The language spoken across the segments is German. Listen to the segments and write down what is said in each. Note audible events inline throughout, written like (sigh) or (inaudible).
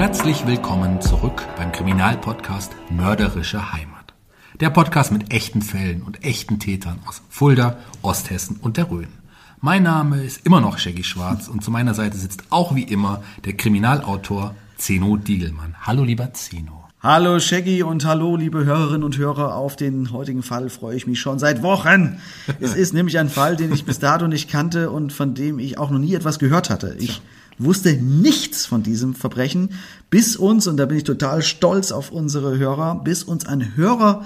Herzlich willkommen zurück beim Kriminalpodcast Mörderische Heimat. Der Podcast mit echten Fällen und echten Tätern aus Fulda, Osthessen und der Rhön. Mein Name ist immer noch Shaggy Schwarz und zu meiner Seite sitzt auch wie immer der Kriminalautor Zeno Diegelmann. Hallo lieber Zeno. Hallo Shaggy und hallo liebe Hörerinnen und Hörer. Auf den heutigen Fall freue ich mich schon seit Wochen. Es (laughs) ist nämlich ein Fall, den ich bis dato nicht kannte und von dem ich auch noch nie etwas gehört hatte. Ich wusste nichts von diesem Verbrechen, bis uns, und da bin ich total stolz auf unsere Hörer, bis uns ein Hörer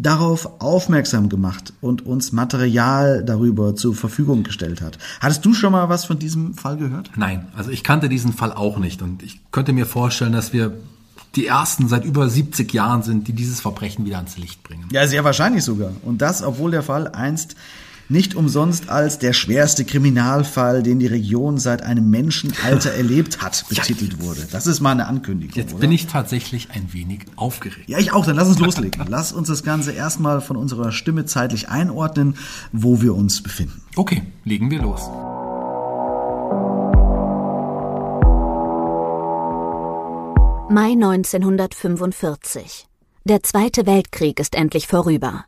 darauf aufmerksam gemacht und uns Material darüber zur Verfügung gestellt hat. Hattest du schon mal was von diesem Fall gehört? Nein, also ich kannte diesen Fall auch nicht und ich könnte mir vorstellen, dass wir die ersten seit über 70 Jahren sind, die dieses Verbrechen wieder ans Licht bringen. Ja, sehr wahrscheinlich sogar. Und das, obwohl der Fall einst nicht umsonst als der schwerste Kriminalfall, den die Region seit einem Menschenalter (laughs) erlebt hat, betitelt wurde. Das ist mal eine Ankündigung. Jetzt oder? bin ich tatsächlich ein wenig aufgeregt. Ja, ich auch. Dann lass uns loslegen. lass uns das Ganze erstmal von unserer Stimme zeitlich einordnen, wo wir uns befinden. Okay, legen wir los. Mai 1945. Der Zweite Weltkrieg ist endlich vorüber.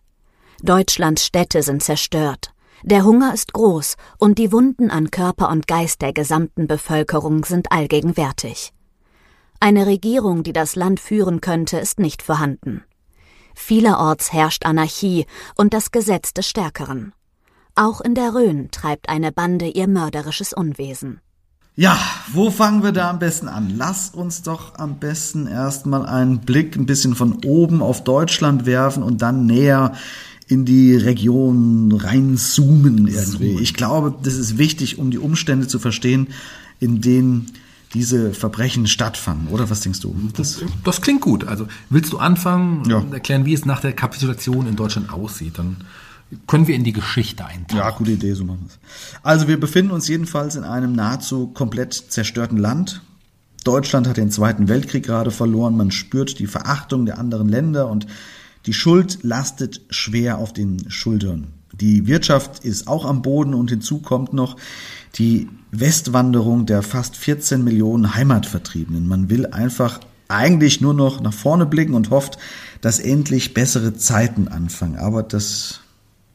Deutschlands Städte sind zerstört. Der Hunger ist groß und die Wunden an Körper und Geist der gesamten Bevölkerung sind allgegenwärtig. Eine Regierung, die das Land führen könnte, ist nicht vorhanden. Vielerorts herrscht Anarchie und das Gesetz des Stärkeren. Auch in der Rhön treibt eine Bande ihr mörderisches Unwesen. Ja, wo fangen wir da am besten an? Lass uns doch am besten erstmal einen Blick ein bisschen von oben auf Deutschland werfen und dann näher in die Region reinzoomen irgendwie. Ich glaube, das ist wichtig, um die Umstände zu verstehen, in denen diese Verbrechen stattfanden. Oder was denkst du? Das, das klingt gut. Also willst du anfangen Ja. und erklären, wie es nach der Kapitulation in Deutschland aussieht? Dann können wir in die Geschichte eintauchen. Ja, gute Idee, so machen wir es. Also wir befinden uns jedenfalls in einem nahezu komplett zerstörten Land. Deutschland hat den Zweiten Weltkrieg gerade verloren. Man spürt die Verachtung der anderen Länder und die Schuld lastet schwer auf den Schultern. Die Wirtschaft ist auch am Boden und hinzu kommt noch die Westwanderung der fast 14 Millionen Heimatvertriebenen. Man will einfach eigentlich nur noch nach vorne blicken und hofft, dass endlich bessere Zeiten anfangen. Aber das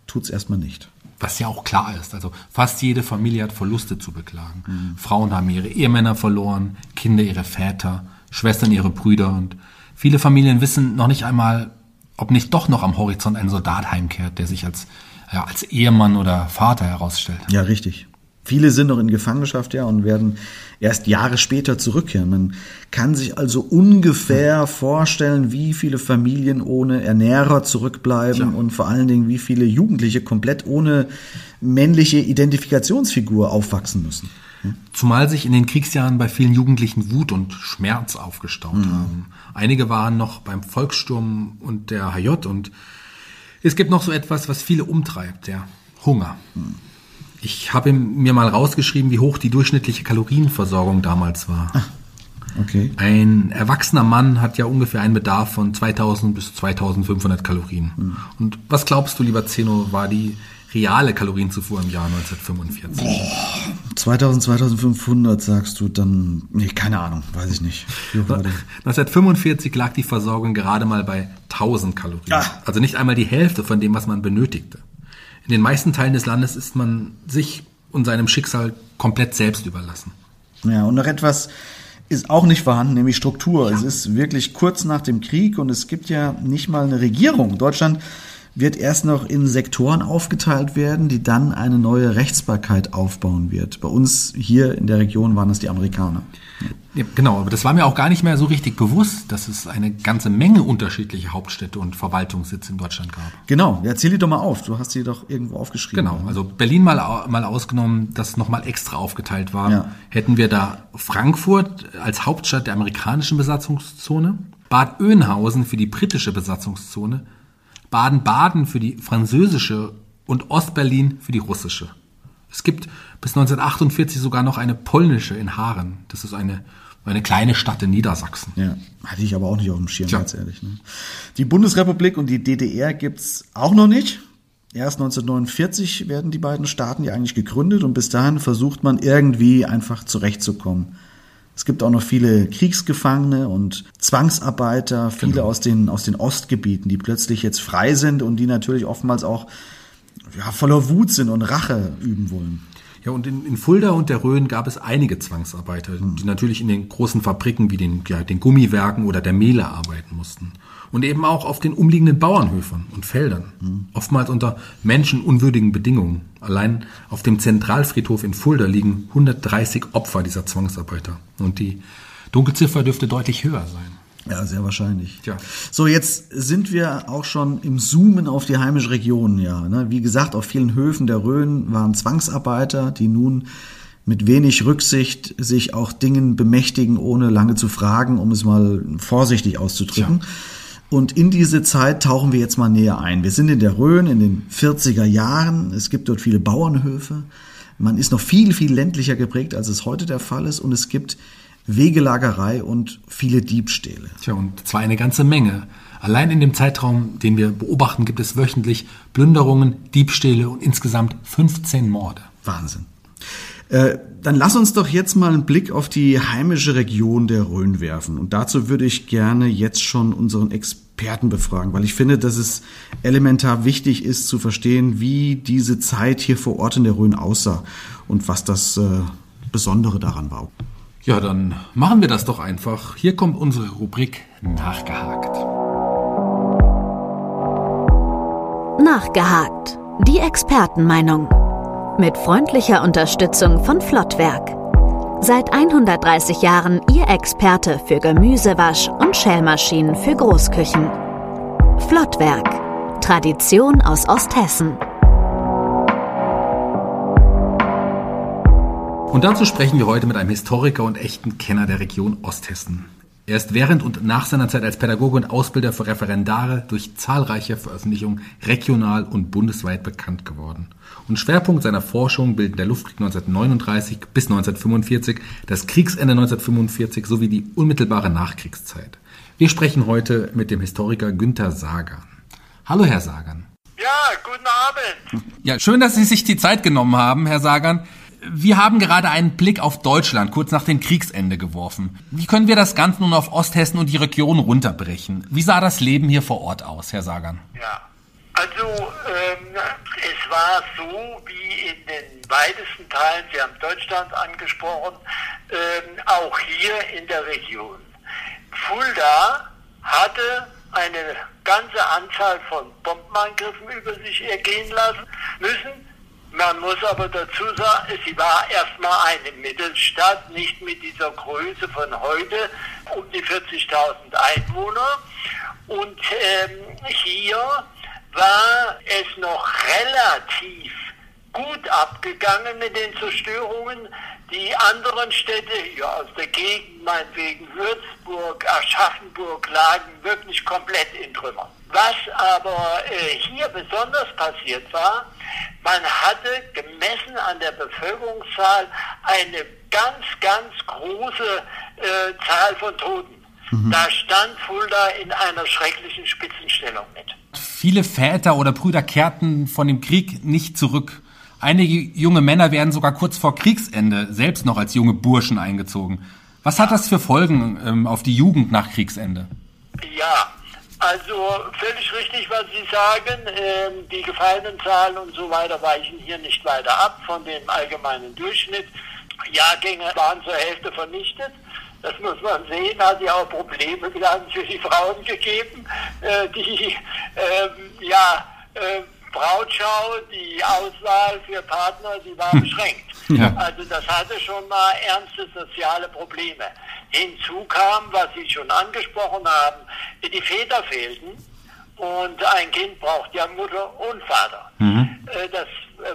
tut's erstmal nicht. Was ja auch klar ist. Also fast jede Familie hat Verluste zu beklagen. Frauen haben ihre Ehemänner verloren, Kinder ihre Väter, Schwestern ihre Brüder und viele Familien wissen noch nicht einmal, ob nicht doch noch am Horizont ein Soldat heimkehrt, der sich als, ja, als Ehemann oder Vater herausstellt. Ja, richtig. Viele sind noch in Gefangenschaft, ja, und werden erst Jahre später zurückkehren. Man kann sich also ungefähr vorstellen, wie viele Familien ohne Ernährer zurückbleiben Tja. und vor allen Dingen, wie viele Jugendliche komplett ohne männliche Identifikationsfigur aufwachsen müssen. Zumal sich in den Kriegsjahren bei vielen Jugendlichen Wut und Schmerz aufgestaut mhm. haben. Einige waren noch beim Volkssturm und der HJ und es gibt noch so etwas, was viele umtreibt, der Hunger. Ich habe mir mal rausgeschrieben, wie hoch die durchschnittliche Kalorienversorgung damals war. Ach, okay. Ein erwachsener Mann hat ja ungefähr einen Bedarf von 2000 bis 2500 Kalorien. Mhm. Und was glaubst du, lieber Zeno, war die reale Kalorienzufuhr im Jahr 1945? Boah, 2000, 2500 sagst du dann, nee, keine Ahnung, weiß ich nicht. 1945 lag die Versorgung gerade mal bei 1000 Kalorien. Ah. Also nicht einmal die Hälfte von dem, was man benötigte. In den meisten Teilen des Landes ist man sich und seinem Schicksal komplett selbst überlassen. Ja, und noch etwas ist auch nicht vorhanden, nämlich Struktur. Ja. Es ist wirklich kurz nach dem Krieg und es gibt ja nicht mal eine Regierung. Deutschland wird erst noch in Sektoren aufgeteilt werden, die dann eine neue Rechtsbarkeit aufbauen wird. Bei uns hier in der Region waren es die Amerikaner. Ja, genau, aber das war mir auch gar nicht mehr so richtig bewusst, dass es eine ganze Menge unterschiedliche Hauptstädte und Verwaltungssitze in Deutschland gab. Genau, ja, erzähl die doch mal auf. Du hast sie doch irgendwo aufgeschrieben. Genau, also Berlin mal, mal ausgenommen, das nochmal extra aufgeteilt war, ja. hätten wir da Frankfurt als Hauptstadt der amerikanischen Besatzungszone, Bad Oeynhausen für die britische Besatzungszone, Baden-Baden für die französische und Ostberlin für die russische. Es gibt bis 1948 sogar noch eine polnische in Haaren. Das ist eine, eine kleine Stadt in Niedersachsen. Ja, hatte ich aber auch nicht auf dem Schirm, Tja. ganz ehrlich. Ne? Die Bundesrepublik und die DDR gibt's auch noch nicht. Erst 1949 werden die beiden Staaten ja eigentlich gegründet und bis dahin versucht man irgendwie einfach zurechtzukommen. Es gibt auch noch viele Kriegsgefangene und Zwangsarbeiter, viele genau. aus, den, aus den Ostgebieten, die plötzlich jetzt frei sind und die natürlich oftmals auch ja, voller Wut sind und Rache üben wollen. Ja, und in, in Fulda und der Rhön gab es einige Zwangsarbeiter, die natürlich in den großen Fabriken wie den, ja, den Gummiwerken oder der Mehle arbeiten mussten und eben auch auf den umliegenden Bauernhöfern und Feldern, mhm. oftmals unter menschenunwürdigen Bedingungen. Allein auf dem Zentralfriedhof in Fulda liegen 130 Opfer dieser Zwangsarbeiter und die Dunkelziffer dürfte deutlich höher sein. Ja, sehr wahrscheinlich. Ja. So, jetzt sind wir auch schon im Zoomen auf die heimische Region, ja. Ne? Wie gesagt, auf vielen Höfen der Rhön waren Zwangsarbeiter, die nun mit wenig Rücksicht sich auch Dingen bemächtigen, ohne lange zu fragen, um es mal vorsichtig auszudrücken. Tja. Und in diese Zeit tauchen wir jetzt mal näher ein. Wir sind in der Rhön in den 40er Jahren. Es gibt dort viele Bauernhöfe. Man ist noch viel, viel ländlicher geprägt, als es heute der Fall ist. Und es gibt Wegelagerei und viele Diebstähle. Tja, und zwar eine ganze Menge. Allein in dem Zeitraum, den wir beobachten, gibt es wöchentlich Plünderungen, Diebstähle und insgesamt 15 Morde. Wahnsinn. Äh, dann lass uns doch jetzt mal einen Blick auf die heimische Region der Rhön werfen. Und dazu würde ich gerne jetzt schon unseren Experten befragen, weil ich finde, dass es elementar wichtig ist zu verstehen, wie diese Zeit hier vor Ort in der Rhön aussah und was das äh, Besondere daran war. Ja, dann machen wir das doch einfach. Hier kommt unsere Rubrik Nachgehakt. Nachgehakt. Die Expertenmeinung mit freundlicher Unterstützung von Flottwerk. Seit 130 Jahren Ihr Experte für Gemüsewasch und Schälmaschinen für Großküchen. Flottwerk. Tradition aus Osthessen. Und dazu sprechen wir heute mit einem Historiker und echten Kenner der Region Osthessen. Er ist während und nach seiner Zeit als Pädagoge und Ausbilder für Referendare durch zahlreiche Veröffentlichungen regional und bundesweit bekannt geworden. Und Schwerpunkt seiner Forschung bilden der Luftkrieg 1939 bis 1945, das Kriegsende 1945 sowie die unmittelbare Nachkriegszeit. Wir sprechen heute mit dem Historiker Günther Sagan. Hallo, Herr Sagan. Ja, guten Abend. Ja, schön, dass Sie sich die Zeit genommen haben, Herr Sagan. Wir haben gerade einen Blick auf Deutschland kurz nach dem Kriegsende geworfen. Wie können wir das Ganze nun auf Osthessen und die Region runterbrechen? Wie sah das Leben hier vor Ort aus, Herr Sagan? Ja, also ähm, es war so wie in den weitesten Teilen, Sie haben Deutschland angesprochen, ähm, auch hier in der Region. Fulda hatte eine ganze Anzahl von Bombenangriffen über sich ergehen lassen müssen man muss aber dazu sagen, sie war erstmal eine Mittelstadt, nicht mit dieser Größe von heute, um die 40.000 Einwohner. Und ähm, hier war es noch relativ gut abgegangen mit den Zerstörungen. Die anderen Städte ja, aus der Gegend, meinetwegen Würzburg, Aschaffenburg, lagen wirklich komplett in Trümmern. Was aber äh, hier besonders passiert war, man hatte gemessen an der Bevölkerungszahl eine ganz, ganz große äh, Zahl von Toten. Mhm. Da stand Fulda in einer schrecklichen Spitzenstellung mit. Viele Väter oder Brüder kehrten von dem Krieg nicht zurück. Einige junge Männer werden sogar kurz vor Kriegsende selbst noch als junge Burschen eingezogen. Was hat das für Folgen ähm, auf die Jugend nach Kriegsende? Ja, also völlig richtig, was Sie sagen. Ähm, die Gefallenenzahlen und so weiter weichen hier nicht weiter ab von dem allgemeinen Durchschnitt. Jahrgänge waren zur Hälfte vernichtet. Das muss man sehen, hat ja auch Probleme dann für die Frauen gegeben, äh, die äh, ja äh, Brautschau, die Auswahl für Partner, die war hm. beschränkt. Ja. Also das hatte schon mal ernste soziale Probleme. Hinzu kam, was Sie schon angesprochen haben, die Väter fehlten und ein Kind braucht ja Mutter und Vater. Mhm. Äh, das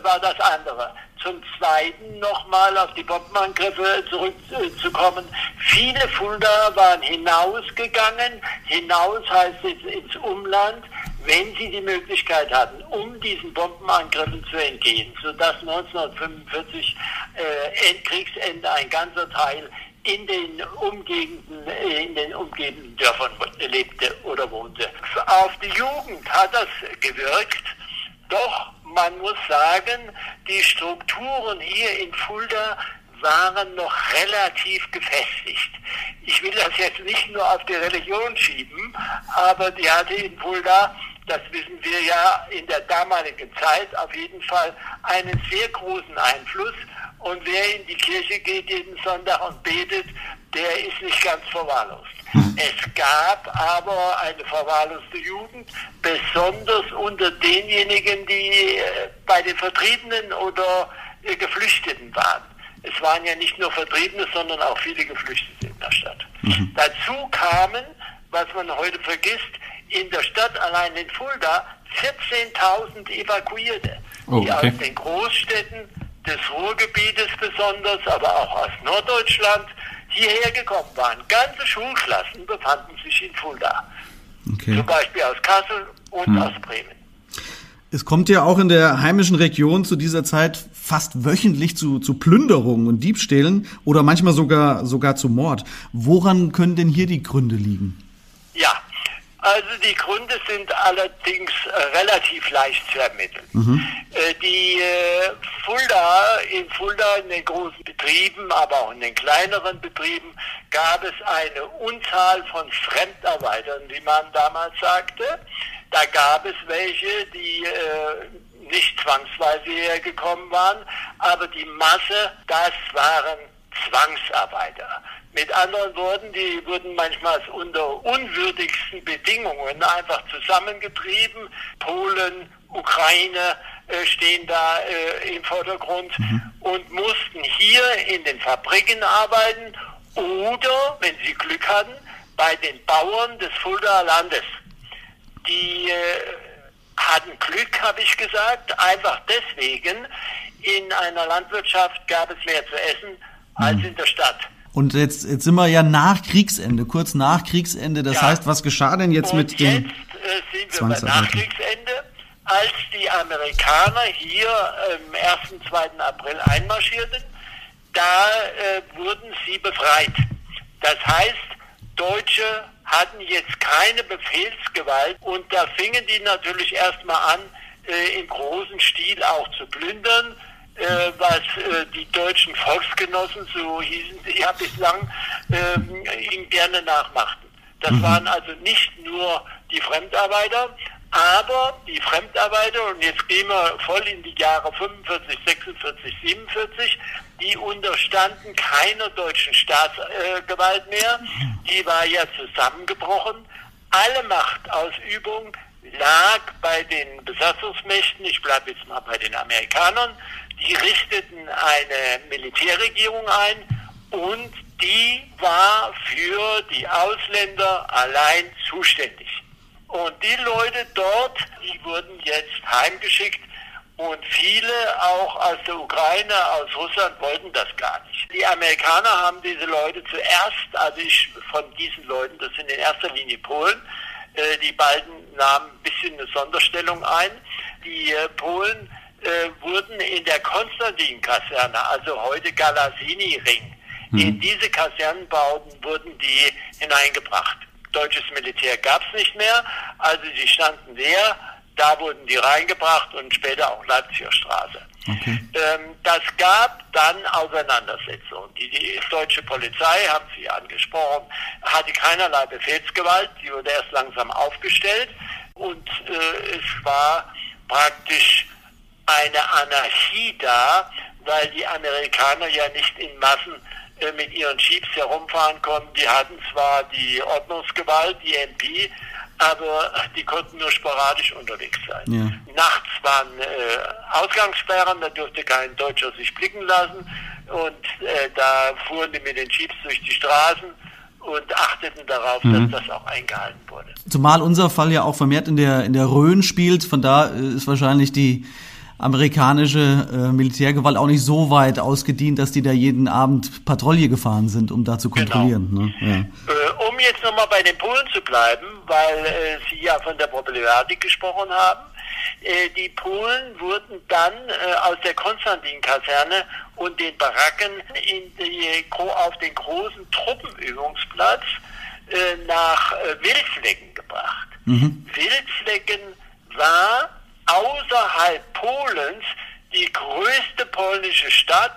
war das andere. Zum Zweiten nochmal auf die Bombenangriffe zurückzukommen. Viele Fulda waren hinausgegangen. Hinaus heißt jetzt ins Umland, wenn sie die Möglichkeit hatten, um diesen Bombenangriffen zu entgehen, sodass 1945 äh, Endkriegsende ein ganzer Teil in den umgebenden, äh, in den umgebenden Dörfern lebte oder wohnte. Auf die Jugend hat das gewirkt, doch man muss sagen, die Strukturen hier in Fulda waren noch relativ gefestigt. Ich will das jetzt nicht nur auf die Religion schieben, aber die hatte in Fulda, das wissen wir ja in der damaligen Zeit, auf jeden Fall einen sehr großen Einfluss. Und wer in die Kirche geht jeden Sonntag und betet, der ist nicht ganz verwahrlost. Hm. Es gab aber eine verwahrloste Jugend, besonders unter denjenigen, die äh, bei den Vertriebenen oder äh, Geflüchteten waren. Es waren ja nicht nur Vertriebene, sondern auch viele Geflüchtete in der Stadt. Mhm. Dazu kamen, was man heute vergisst, in der Stadt allein in Fulda 14.000 Evakuierte, oh, okay. die aus den Großstädten des Ruhrgebietes besonders, aber auch aus Norddeutschland hierher gekommen waren. Ganze Schulklassen befanden sich in Fulda. Okay. Zum Beispiel aus Kassel und hm. aus Bremen. Es kommt ja auch in der heimischen Region zu dieser Zeit fast wöchentlich zu, zu Plünderungen und Diebstählen oder manchmal sogar, sogar zu Mord. Woran können denn hier die Gründe liegen? Also die Gründe sind allerdings äh, relativ leicht zu ermitteln. Mhm. Äh, die äh, Fulda, in Fulda in den großen Betrieben, aber auch in den kleineren Betrieben gab es eine Unzahl von Fremdarbeitern, wie man damals sagte. Da gab es welche, die nicht zwangsweise hergekommen waren, aber die Masse, das waren Zwangsarbeiter. Mit anderen Worten, die wurden manchmal unter unwürdigsten Bedingungen einfach zusammengetrieben. Polen, Ukraine äh, stehen da äh, im Vordergrund mhm. und mussten hier in den Fabriken arbeiten oder, wenn sie Glück hatten, bei den Bauern des Fuldaer Landes. Die äh, hatten Glück, habe ich gesagt, einfach deswegen, in einer Landwirtschaft gab es mehr zu essen als mhm. in der Stadt. Und jetzt, jetzt sind wir ja nach Kriegsende, kurz nach Kriegsende. Das ja. heißt, was geschah denn jetzt Und mit den jetzt äh, sind wir nach Kriegsende, als die Amerikaner hier am 1. 2. April einmarschierten, da äh, wurden sie befreit. Das heißt, Deutsche hatten jetzt keine Befehlsgewalt und da fingen die natürlich erstmal an, äh, im großen Stil auch zu plündern äh, was äh, die deutschen Volksgenossen, so hießen sie ja bislang, äh, ihm gerne nachmachten. Das mhm. waren also nicht nur die Fremdarbeiter, aber die Fremdarbeiter, und jetzt gehen wir voll in die Jahre 45, 46, 47, die unterstanden keiner deutschen Staatsgewalt mehr. Die war ja zusammengebrochen. Alle Machtausübung lag bei den Besatzungsmächten, ich bleibe jetzt mal bei den Amerikanern, die richteten eine Militärregierung ein und die war für die Ausländer allein zuständig. Und die Leute dort, die wurden jetzt heimgeschickt Und viele auch aus der Ukraine, aus Russland wollten das gar nicht. Die Amerikaner haben diese Leute zuerst, also ich von diesen Leuten, das sind in erster Linie Polen, äh, die beiden nahmen ein bisschen eine Sonderstellung ein. Die äh, Polen äh, wurden in der Konstantin-Kaserne, also heute Galasini-Ring, mhm. in diese Kasernenbauten wurden die hineingebracht. Deutsches Militär gab es nicht mehr, also sie standen leer, da wurden die reingebracht und später auch Leipziger Straße. Okay. Ähm, das gab dann Auseinandersetzungen. Die, die, deutsche Polizei, haben Sie angesprochen, hatte keinerlei Befehlsgewalt, die wurde erst langsam aufgestellt und äh, es war praktisch eine Anarchie da, weil die Amerikaner ja nicht in Massen äh, mit ihren Jeeps herumfahren konnten. Die hatten zwar die Ordnungsgewalt, die MP, aber die konnten nur sporadisch unterwegs sein. Ja. Nachts waren äh, Ausgangssperren, da durfte kein Deutscher sich blicken lassen und äh, da fuhren die mit den Jeeps durch die Straßen und achteten darauf, mhm. dass das auch eingehalten wurde. Zumal unser Fall ja auch vermehrt in der in der Rhön spielt, von da äh, ist wahrscheinlich die amerikanische äh, Militärgewalt auch nicht so weit ausgedient, dass die da jeden Abend Patrouille gefahren sind, um da zu genau. kontrollieren. Genau. Ne? Ja. Äh, um jetzt nochmal bei den Polen zu bleiben, weil äh, Sie ja von der Problematik gesprochen haben. Äh, die Polen wurden dann äh, aus der Konstantin-Kaserne und den Baracken in die, auf den großen Truppenübungsplatz äh, nach Wildflecken gebracht. Mhm. Wildflecken war außerhalb Polens die größte polnische Stadt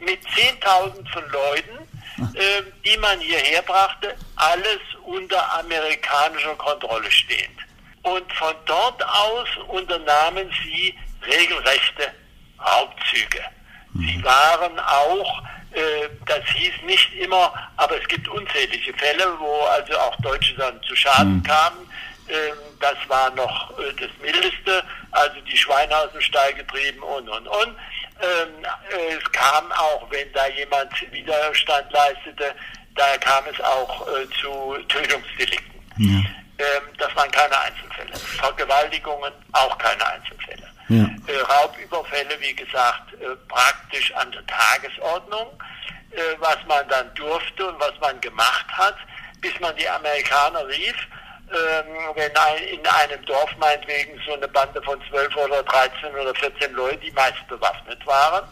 mit 10.000 von Leuten, äh, die man hierher brachte, alles unter amerikanischer Kontrolle stehend. Und von dort aus unternahmen sie regelrechte Raubzüge. Sie mhm. waren auch, äh, das hieß nicht immer, aber es gibt unzählige Fälle, wo also auch Deutsche dann zu Schaden mhm. kamen. Ähm, das war noch äh, das Mildeste, also die Schweine aus dem Stall getrieben und, und, und. Ähm, äh, es kam auch, wenn da jemand Widerstand leistete, da kam es auch äh, zu Tötungsdelikten. Ja. Ähm, das waren keine Einzelfälle. Vergewaltigungen auch keine Einzelfälle. Ja. Raubüberfälle, wie gesagt, praktisch an der Tagesordnung, was man dann durfte und was man gemacht hat, bis man die Amerikaner rief wenn ein, in einem Dorf meinetwegen so eine Bande von 12 oder 13 oder 14 Leuten, die meist bewaffnet waren,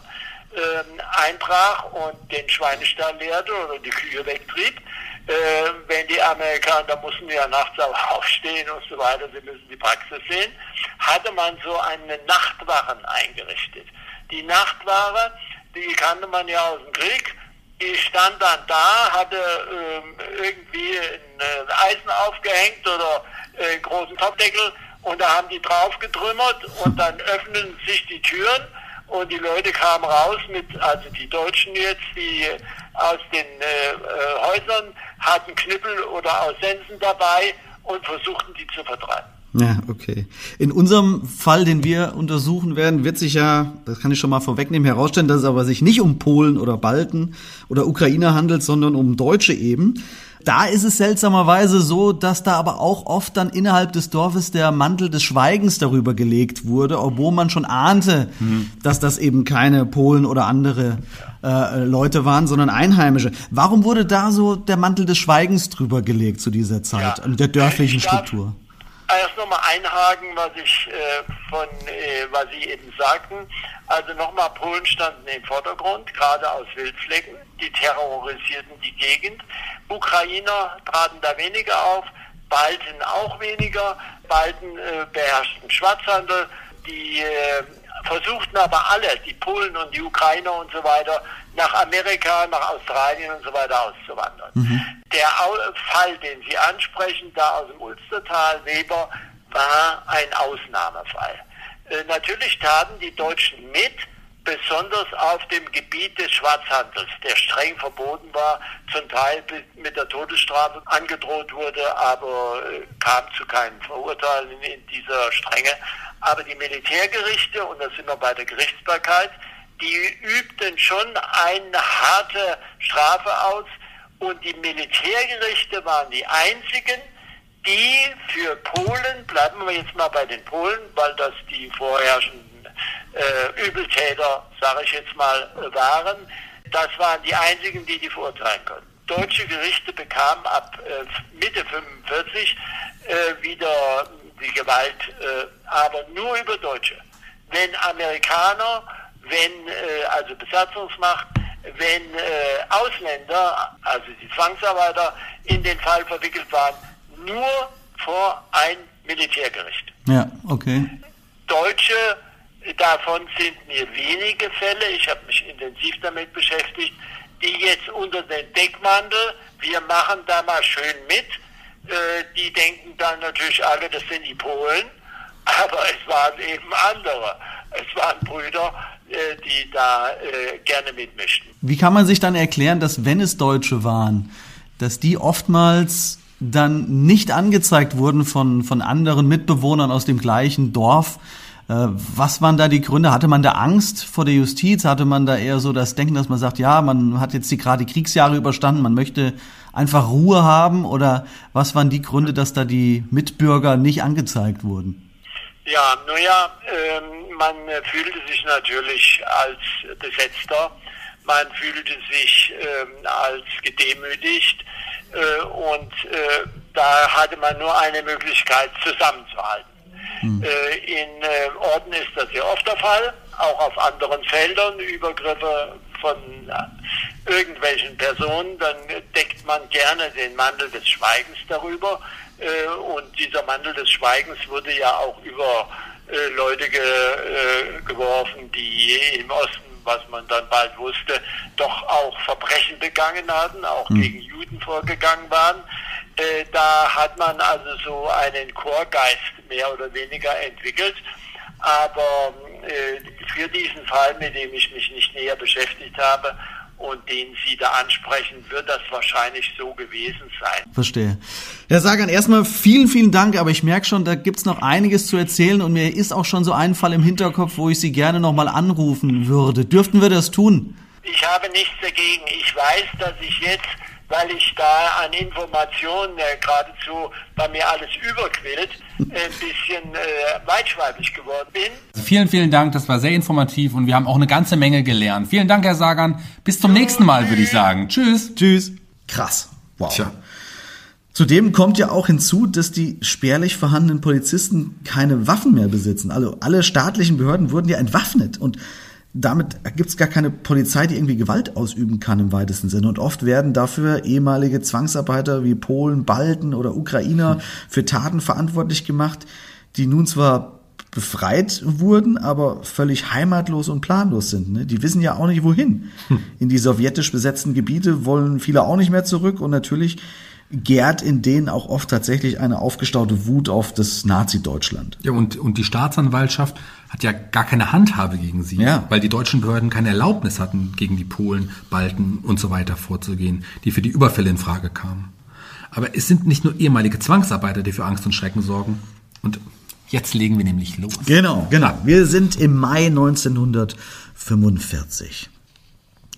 ähm, einbrach und den Schweinestall leerte oder die Kühe wegtrieb. Äh, wenn die Amerikaner, da mussten die ja nachts auch (laughs) aufstehen und so weiter, sie müssen die Praxis sehen, hatte man so eine Nachtwachen eingerichtet. Die Nachtwache, die kannte man ja aus dem Krieg, die stand dann da, hatte ähm, irgendwie ein äh, Eisen aufgehängt oder äh, einen großen Topfdeckel und da haben die drauf getrümmert und dann öffneten sich die Türen und die Leute kamen raus mit, also die Deutschen jetzt, die aus den äh, äh Häusern hatten Knüppel oder aus Sensen dabei und versuchten die zu vertreiben. Ja, okay. In unserem Fall, den wir untersuchen werden, wird sich ja, das kann ich schon mal vorwegnehmen, herausstellen, dass es aber sich nicht um Polen oder Balten oder Ukrainer handelt, sondern um Deutsche eben. Da ist es seltsamerweise so, dass da aber auch oft dann innerhalb des Dorfes der Mantel des Schweigens darüber gelegt wurde, obwohl man schon ahnte, hm. dass das eben keine Polen oder andere äh, Leute waren, sondern Einheimische. Warum wurde da so der Mantel des Schweigens drüber gelegt zu dieser Zeit, ja. mit der dörflichen Struktur? Erst nochmal einhaken, was ich äh, von, äh, was Sie eben sagten. Also nochmal, Polen standen im Vordergrund, gerade aus Wildflecken. Die terrorisierten die Gegend. Ukrainer traten da weniger auf, Balten auch weniger. Balten äh, beherrschten Schwarzhandel. Die äh, versuchten aber alle, die Polen und die Ukrainer und so weiter, nach Amerika, nach Australien und so weiter auszuwandern. Mhm. Der Fall, den Sie ansprechen, da aus dem Ulstertal, Weber, war ein Ausnahmefall. Äh, natürlich taten die Deutschen mit, besonders auf dem Gebiet des Schwarzhandels, der streng verboten war, zum Teil mit der Todesstrafe angedroht wurde, aber äh, kam zu keinen Verurteilen in dieser Strenge. Aber die Militärgerichte, und da sind wir bei der Gerichtsbarkeit, die übten schon eine harte Strafe aus, und die Militärgerichte waren die einzigen, die für Polen, bleiben wir jetzt mal bei den Polen, weil das die vorherrschenden äh, Übeltäter, sage ich jetzt mal, waren. Das waren die einzigen, die die verurteilen konnten. Deutsche Gerichte bekamen ab äh, Mitte 45 äh, wieder die Gewalt, äh, aber nur über Deutsche. Wenn Amerikaner, wenn äh, also Besatzungsmacht, wenn äh, Ausländer, also die Zwangsarbeiter, in den Fall verwickelt waren, nur vor ein Militärgericht. Ja, okay. Deutsche, davon sind mir wenige Fälle, ich habe mich intensiv damit beschäftigt, die jetzt unter den Deckmantel, wir machen da mal schön mit, äh, die denken dann natürlich alle, das sind die Polen, (laughs) aber es waren eben andere. Es waren Brüder, äh, die da äh, gerne mitmischten. Wie kann man sich dann erklären, dass wenn es Deutsche waren, dass die oftmals dann nicht angezeigt wurden von, von anderen Mitbewohnern aus dem gleichen Dorf? Äh, was waren da die Gründe? Hatte man da Angst vor der Justiz? Hatte man da eher so das Denken, dass man sagt, ja, man hat jetzt die gerade Kriegsjahre überstanden, man möchte einfach Ruhe haben? Oder was waren die Gründe, dass da die Mitbürger nicht angezeigt wurden? Ja, naja, ähm, man fühlte sich natürlich als Besetzter, man fühlte sich ähm, als gedemütigt äh, und äh, da hatte man nur eine Möglichkeit zusammenzuhalten. Mhm. Äh, in Orten ist das sehr oft der Fall, auch auf anderen Feldern, Übergriffe von irgendwelchen Personen, dann deckt man gerne den Mantel des Schweigens darüber. Äh, und dieser Mantel des Schweigens wurde ja auch über äh, Leute ge, äh, geworfen, die im Osten, was man dann bald wusste, doch auch Verbrechen begangen hatten, auch mhm. gegen Juden vorgegangen waren. Äh, da hat man also so einen Chorgeist mehr oder weniger entwickelt. Aber äh, für diesen Fall, mit dem ich mich nicht näher beschäftigt habe, und den Sie da ansprechen, wird das wahrscheinlich so gewesen sein. Verstehe. Herr Sagan, erstmal vielen, vielen Dank, aber ich merke schon, da gibt's noch einiges zu erzählen und mir ist auch schon so ein Fall im Hinterkopf, wo ich Sie gerne nochmal anrufen würde. Dürften wir das tun? Ich habe nichts dagegen. Ich weiß, dass ich jetzt weil ich da an Informationen äh, geradezu bei mir alles überquillt, ein bisschen äh, weitschweifig geworden bin. Vielen, vielen Dank, das war sehr informativ und wir haben auch eine ganze Menge gelernt. Vielen Dank, Herr Sagan. Bis zum nächsten Mal, würde ich sagen. Tschüss. Tschüss. Krass. Wow. Tja. Zudem kommt ja auch hinzu, dass die spärlich vorhandenen Polizisten keine Waffen mehr besitzen. Also alle staatlichen Behörden wurden ja entwaffnet und damit gibt es gar keine Polizei, die irgendwie Gewalt ausüben kann im weitesten Sinne. Und oft werden dafür ehemalige Zwangsarbeiter wie Polen, Balten oder Ukrainer für Taten verantwortlich gemacht, die nun zwar befreit wurden, aber völlig heimatlos und planlos sind. Ne? Die wissen ja auch nicht wohin. Hm. In die sowjetisch besetzten Gebiete wollen viele auch nicht mehr zurück und natürlich gärt in denen auch oft tatsächlich eine aufgestaute Wut auf das Nazi-Deutschland. Ja, und, und die Staatsanwaltschaft hat ja gar keine Handhabe gegen sie, ja. weil die deutschen Behörden keine Erlaubnis hatten, gegen die Polen, Balten und so weiter vorzugehen, die für die Überfälle in Frage kamen. Aber es sind nicht nur ehemalige Zwangsarbeiter, die für Angst und Schrecken sorgen. Und jetzt legen wir nämlich los. Genau, genau. Wir sind im Mai 1945.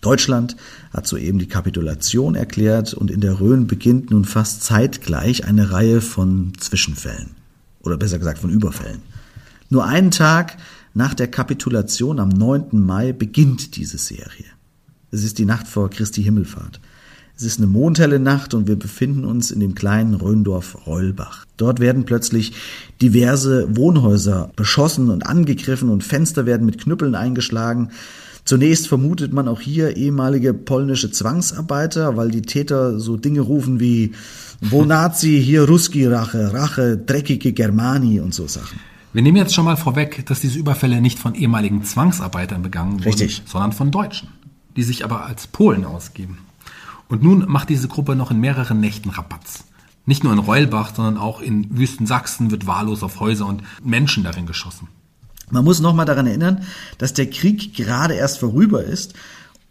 Deutschland hat soeben die Kapitulation erklärt und in der Rhön beginnt nun fast zeitgleich eine Reihe von Zwischenfällen. Oder besser gesagt von Überfällen. Nur einen Tag nach der Kapitulation am 9. Mai beginnt diese Serie. Es ist die Nacht vor Christi Himmelfahrt. Es ist eine mondhelle Nacht und wir befinden uns in dem kleinen Röndorf Reulbach. Dort werden plötzlich diverse Wohnhäuser beschossen und angegriffen und Fenster werden mit Knüppeln eingeschlagen. Zunächst vermutet man auch hier ehemalige polnische Zwangsarbeiter, weil die Täter so Dinge rufen wie Wo (laughs) Nazi, hier Ruski Rache, Rache, dreckige Germani und so Sachen. Wir nehmen jetzt schon mal vorweg, dass diese Überfälle nicht von ehemaligen Zwangsarbeitern begangen wurden, Richtig. sondern von Deutschen, die sich aber als Polen ausgeben. Und nun macht diese Gruppe noch in mehreren Nächten Rabatz. Nicht nur in Reulbach, sondern auch in Wüsten Sachsen wird wahllos auf Häuser und Menschen darin geschossen. Man muss nochmal daran erinnern, dass der Krieg gerade erst vorüber ist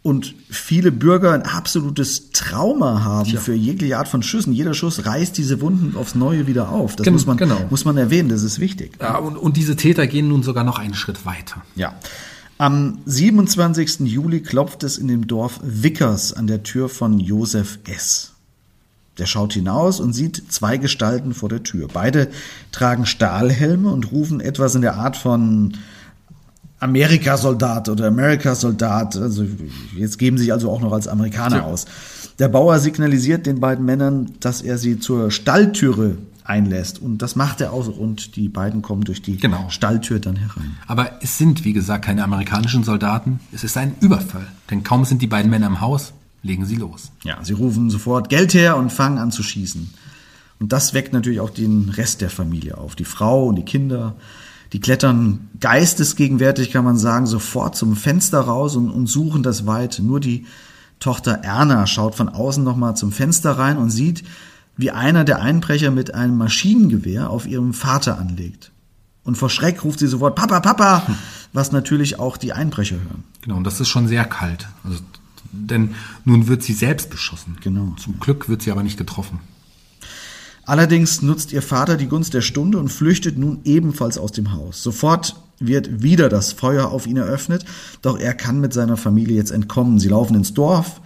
und viele Bürger ein absolutes Trauma haben Tja. für jegliche Art von Schüssen. Jeder Schuss reißt diese Wunden aufs Neue wieder auf. Das Gen muss, man, genau. muss man erwähnen, das ist wichtig. Ja, und, und diese Täter gehen nun sogar noch einen Schritt weiter. Ja. Am 27. Juli klopft es in dem Dorf Wickers an der Tür von Josef S. Der schaut hinaus und sieht zwei Gestalten vor der Tür. Beide tragen Stahlhelme und rufen etwas in der Art von Amerika-Soldat oder Amerika-Soldat. Also jetzt geben sie sich also auch noch als Amerikaner Ja. aus. Der Bauer signalisiert den beiden Männern, dass er sie zur Stalltüre einlässt. Und das macht er auch. Und die beiden kommen durch die Genau. Stalltür dann herein. Aber es sind, wie gesagt, keine amerikanischen Soldaten. Es ist ein Überfall. Denn kaum sind die beiden Männer im Haus, legen sie los. Ja, sie rufen sofort Geld her und fangen an zu schießen. Und das weckt natürlich auch den Rest der Familie auf. Die Frau und die Kinder, die klettern geistesgegenwärtig, kann man sagen, sofort zum Fenster raus und, und suchen das weit. Nur die Tochter Erna schaut von außen nochmal zum Fenster rein und sieht, wie einer der Einbrecher mit einem Maschinengewehr auf ihrem Vater anlegt. Und vor Schreck ruft sie sofort Papa, Papa, was natürlich auch die Einbrecher hören. Genau, und das ist schon sehr kalt. Also, denn nun wird sie selbst beschossen. Genau. Zum Glück wird sie aber nicht getroffen. Allerdings nutzt ihr Vater die Gunst der Stunde und flüchtet nun ebenfalls aus dem Haus. Sofort wird wieder das Feuer auf ihn eröffnet, doch er kann mit seiner Familie jetzt entkommen. Sie laufen ins Dorf,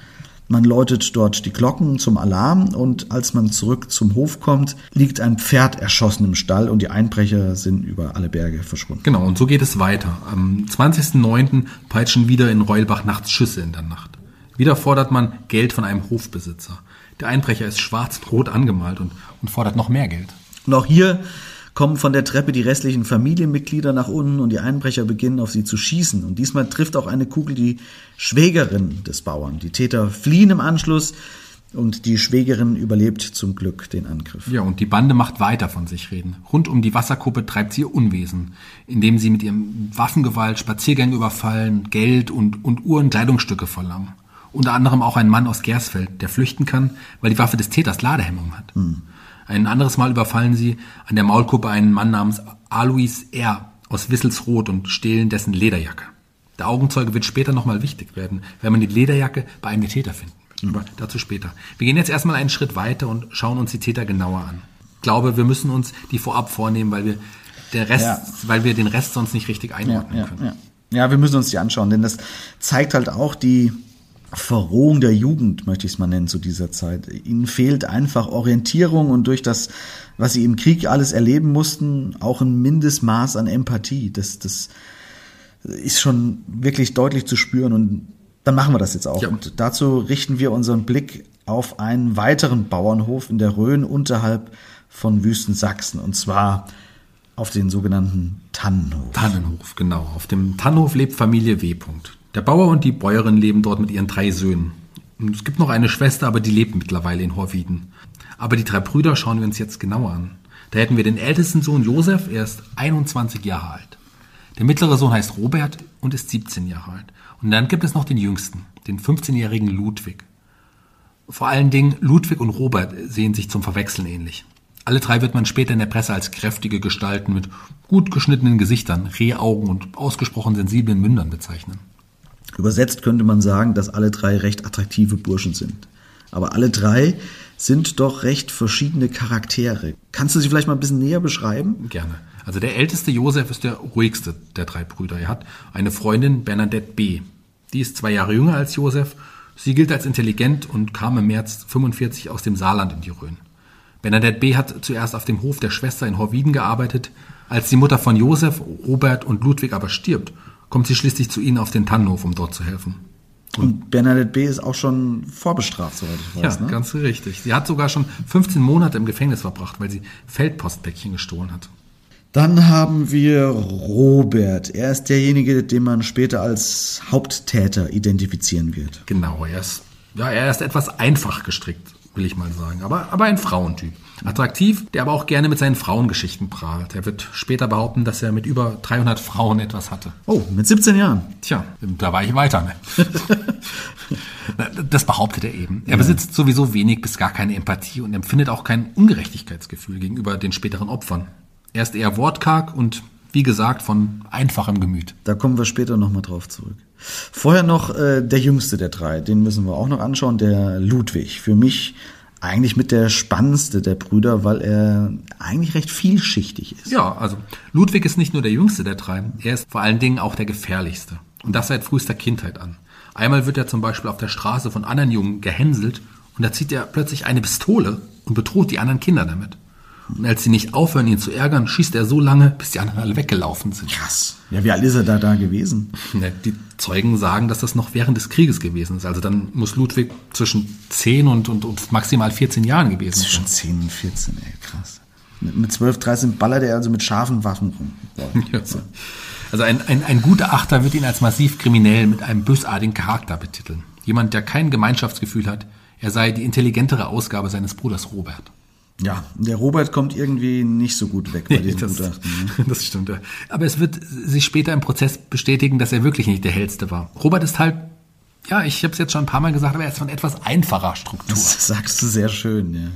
man läutet dort die Glocken zum Alarm und als man zurück zum Hof kommt, liegt ein Pferd erschossen im Stall und die Einbrecher sind über alle Berge verschwunden. Genau, und so geht es weiter. Am 20.09. peitschen wieder in Reulbach nachts Schüsse in der Nacht. Wieder fordert man Geld von einem Hofbesitzer. Der Einbrecher ist schwarz-rot angemalt und, und fordert noch mehr Geld. Und auch hier kommen von der Treppe die restlichen Familienmitglieder nach unten und die Einbrecher beginnen auf sie zu schießen. Und diesmal trifft auch eine Kugel die Schwägerin des Bauern. Die Täter fliehen im Anschluss und die Schwägerin überlebt zum Glück den Angriff. Ja, und die Bande macht weiter von sich reden. Rund um die Wasserkuppe treibt sie ihr Unwesen, indem sie mit ihrem Waffengewalt Spaziergänge überfallen, Geld und, und Uhren Kleidungsstücke verlangen. Unter anderem auch ein Mann aus Gersfeld, der flüchten kann, weil die Waffe des Täters Ladehemmung hat. Ein anderes Mal überfallen sie an der Maulkuppe einen Mann namens Alois R. aus Wisselsroth und stehlen dessen Lederjacke. Der Augenzeuge wird später nochmal wichtig werden, wenn man die Lederjacke bei einem der Täter finden wird. Aber dazu später. Wir gehen jetzt erstmal einen Schritt weiter und schauen uns die Täter genauer an. Ich glaube, wir müssen uns die vorab vornehmen, weil wir, der Rest, Ja. weil wir den Rest sonst nicht richtig Ja, einordnen ja, können. ja. ja, wir müssen uns die anschauen, denn das zeigt halt auch die Verrohung der Jugend, möchte ich es mal nennen, zu dieser Zeit. Ihnen fehlt einfach Orientierung und durch das, was sie im Krieg alles erleben mussten, auch ein Mindestmaß an Empathie. Das, das ist schon wirklich deutlich zu spüren und dann machen wir das jetzt auch. Ja. Und dazu richten wir unseren Blick auf einen weiteren Bauernhof in der Rhön unterhalb von Wüstensachsen und zwar auf den sogenannten Tannenhof. Tannenhof, genau. Auf dem Tannenhof lebt Familie W. Der Bauer und die Bäuerin leben dort mit ihren drei Söhnen. Es gibt noch eine Schwester, aber die lebt mittlerweile in Horwieden. Aber die drei Brüder schauen wir uns jetzt genauer an. Da hätten wir den ältesten Sohn Josef, er ist 21 Jahre alt. Der mittlere Sohn heißt Robert und ist 17 Jahre alt. Und dann gibt es noch den jüngsten, den 15-jährigen Ludwig. Vor allen Dingen Ludwig und Robert sehen sich zum Verwechseln ähnlich. Alle drei wird man später in der Presse als kräftige Gestalten mit gut geschnittenen Gesichtern, Rehaugen und ausgesprochen sensiblen Mündern bezeichnen. Übersetzt könnte man sagen, dass alle drei recht attraktive Burschen sind. Aber alle drei sind doch recht verschiedene Charaktere. Kannst du sie vielleicht mal ein bisschen näher beschreiben? Gerne. Also der älteste Josef ist der ruhigste der drei Brüder. Er hat eine Freundin, Bernadette B. Die ist zwei Jahre jünger als Josef. Sie gilt als intelligent und kam im März 45 aus dem Saarland in die Rhön. Bernadette B. hat zuerst auf dem Hof der Schwester in Horwieden gearbeitet. Als die Mutter von Josef, Robert und Ludwig aber stirbt, kommt sie schließlich zu ihnen auf den Tannenhof, um dort zu helfen. Und Bernadette B. ist auch schon vorbestraft, soweit ich weiß. ja, ne? ganz richtig. Sie hat sogar schon 15 Monate im Gefängnis verbracht, weil sie Feldpostpäckchen gestohlen hat. Dann haben wir Robert. Er ist derjenige, den man später als Haupttäter identifizieren wird. Genau, er ist, ja, er ist etwas einfach gestrickt, will ich mal sagen. Aber, aber ein Frauentyp. Attraktiv, der aber auch gerne mit seinen Frauengeschichten prahlt. Er wird später behaupten, dass er mit über 300 Frauen etwas hatte. Oh, mit 17 Jahren. Tja, da war ich weiter. Ne? (laughs) das behauptet er eben. Er besitzt sowieso wenig bis gar keine Empathie und empfindet auch kein Ungerechtigkeitsgefühl gegenüber den späteren Opfern. Er ist eher wortkarg und, wie gesagt, von einfachem Gemüt. Da kommen wir später nochmal drauf zurück. Vorher noch äh, der jüngste der drei, den müssen wir auch noch anschauen, der Ludwig. Für mich eigentlich mit der spannendste der Brüder, weil er eigentlich recht vielschichtig ist. Ja, also Ludwig ist nicht nur der jüngste der drei, er ist vor allen Dingen auch der gefährlichste. Und das seit frühester Kindheit an. Einmal wird er zum Beispiel auf der Straße von anderen Jungen gehänselt und da zieht er plötzlich eine Pistole und bedroht die anderen Kinder damit. Und als sie nicht aufhören, ihn zu ärgern, schießt er so lange, bis die anderen alle weggelaufen sind. Krass. Ja, wie alt ist er da, da gewesen? Die Zeugen sagen, dass das noch während des Krieges gewesen ist. Also dann muss Ludwig zwischen 10 und, und, und maximal 14 Jahren gewesen sein. Zwischen 10 und 14, ey, krass. Mit, mit 12, 13 ballert er also mit scharfen Waffen rum. (laughs) Ja, so. Also ein, ein, ein guter Achter wird ihn als massiv kriminell mit einem bösartigen Charakter betiteln. Jemand, der kein Gemeinschaftsgefühl hat, er sei die intelligentere Ausgabe seines Bruders Robert. Ja, der Robert kommt irgendwie nicht so gut weg bei diesem das, Gutachten. Ne? (laughs) das stimmt. Ja. Aber es wird sich später im Prozess bestätigen, dass er wirklich nicht der hellste war. Robert ist halt, ja, ich habe es jetzt schon ein paar Mal gesagt, aber er ist von etwas einfacher Struktur. Das sagst du sehr schön, ja.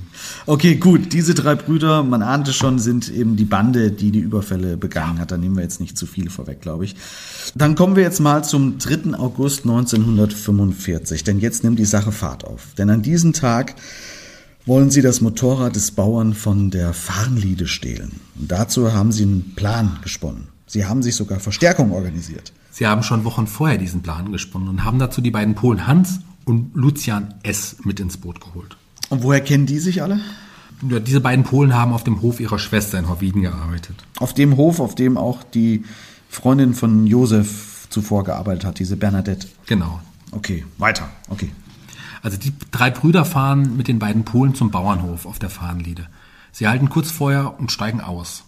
Okay, gut, diese drei Brüder, man ahnte schon, sind eben die Bande, die die Überfälle begangen hat. Da nehmen wir jetzt nicht zu viel vorweg, glaube ich. Dann kommen wir jetzt mal zum 3. August 1945, denn jetzt nimmt die Sache Fahrt auf. Denn an diesem Tag wollen sie das Motorrad des Bauern von der Farnliede stehlen. Und dazu haben sie einen Plan gesponnen. Sie haben sich sogar Verstärkung organisiert. Sie haben schon Wochen vorher diesen Plan gesponnen und haben dazu die beiden Polen Hans und Lucian S. mit ins Boot geholt. Und woher kennen die sich alle? Ja, diese beiden Polen haben auf dem Hof ihrer Schwester in Horwiden gearbeitet. Auf dem Hof, auf dem auch die Freundin von Josef zuvor gearbeitet hat, diese Bernadette. Genau. Okay, weiter. Okay. Also die drei Brüder fahren mit den beiden Polen zum Bauernhof auf der Farnliede. Sie halten kurz Feuer und steigen aus.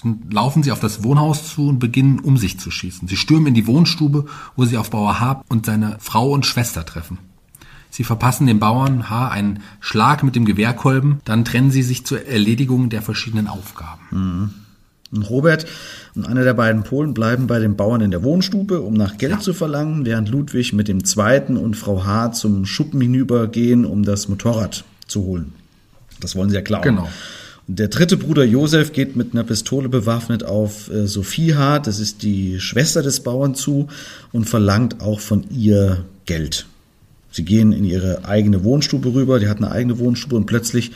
Dann laufen sie auf das Wohnhaus zu und beginnen um sich zu schießen. Sie stürmen in die Wohnstube, wo sie auf Bauer H. und seine Frau und Schwester treffen. Sie verpassen dem Bauern H. einen Schlag mit dem Gewehrkolben, dann trennen sie sich zur Erledigung der verschiedenen Aufgaben. Und Robert und einer der beiden Polen bleiben bei den Bauern in der Wohnstube, um nach Geld zu verlangen, während Ludwig mit dem zweiten und Frau H. zum Schuppen hinübergehen, um das Motorrad zu holen. Das wollen sie ja klauen. Genau. Und der dritte Bruder Josef geht mit einer Pistole bewaffnet auf äh, Sophie H., das ist die Schwester des Bauern, zu und verlangt auch von ihr Geld. Sie gehen in ihre eigene Wohnstube rüber, die hat eine eigene Wohnstube und plötzlich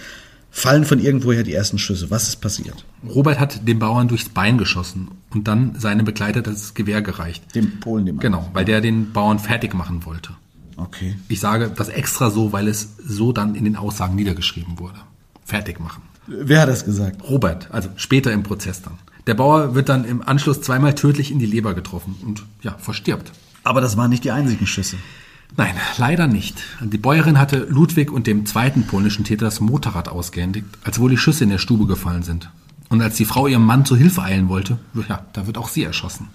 fallen von irgendwoher die ersten Schüsse. Was ist passiert? Robert hat dem Bauern durchs Bein geschossen und dann seinem Begleiter das Gewehr gereicht. Dem Polen, dem Genau, weil der den Bauern fertig machen wollte. Okay. Ich sage das extra so, weil es so dann in den Aussagen niedergeschrieben wurde. Fertig machen. Wer hat das gesagt? Robert, also später im Prozess dann. Der Bauer wird dann im Anschluss zweimal tödlich in die Leber getroffen und ja, verstirbt. Aber das waren nicht die einzigen Schüsse. Nein, leider nicht. Die Bäuerin hatte Ludwig und dem zweiten polnischen Täter das Motorrad ausgehändigt, als wohl die Schüsse in der Stube gefallen sind. Und als die Frau ihrem Mann zu Hilfe eilen wollte, ja, da wird auch sie erschossen.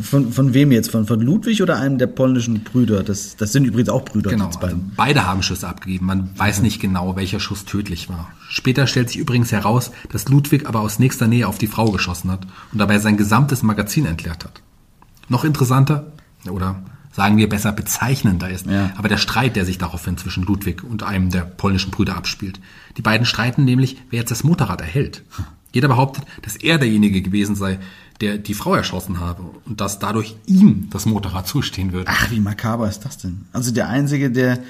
Von, von wem jetzt? Von, von Ludwig oder einem der polnischen Brüder? Das, das sind übrigens auch Brüder. Genau, also beiden. beide haben Schüsse abgegeben. Man weiß nicht genau, welcher Schuss tödlich war. Später stellt sich übrigens heraus, dass Ludwig aber aus nächster Nähe auf die Frau geschossen hat und dabei sein gesamtes Magazin entleert hat. Noch interessanter, oder sagen wir besser bezeichnender ist, Ja. aber der Streit, der sich daraufhin zwischen Ludwig und einem der polnischen Brüder abspielt. Die beiden streiten nämlich, wer jetzt das Motorrad erhält. Jeder behauptet, dass er derjenige gewesen sei, der die Frau erschossen habe und dass dadurch ihm das Motorrad zustehen würde. Ach, wie makaber ist das denn? Also der Einzige, der,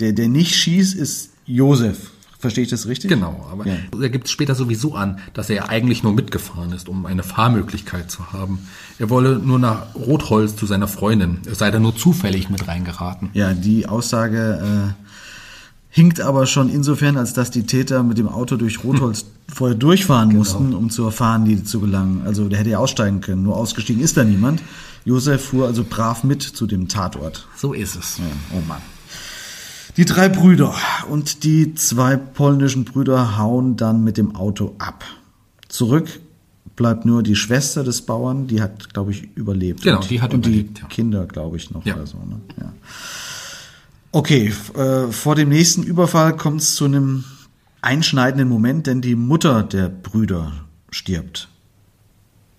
der, der nicht schießt, ist Josef. Verstehe ich das richtig? Genau, aber Ja. er gibt später sowieso an, dass er ja eigentlich nur mitgefahren ist, um eine Fahrmöglichkeit zu haben. Er wolle nur nach Rotholz zu seiner Freundin. Es sei da nur zufällig mit reingeraten. Ja, die Aussage äh, hinkt aber schon insofern, als dass die Täter mit dem Auto durch Rotholz vorher durchfahren mussten, um zur Fahnenlinie zu gelangen. Also der hätte ja aussteigen können. Nur ausgestiegen ist da niemand. Josef fuhr also brav mit zu dem Tatort. So ist es. Ja, oh Mann. Die drei Brüder und die zwei polnischen Brüder hauen dann mit dem Auto ab. Zurück bleibt nur die Schwester des Bauern, die hat, glaube ich, überlebt. Genau, und, die hat und überlebt, die ja. Kinder, glaube ich, noch Ja. oder so. Ne? Ja. Okay, äh, vor dem nächsten Überfall kommt es zu einem einschneidenden Moment, denn die Mutter der Brüder stirbt.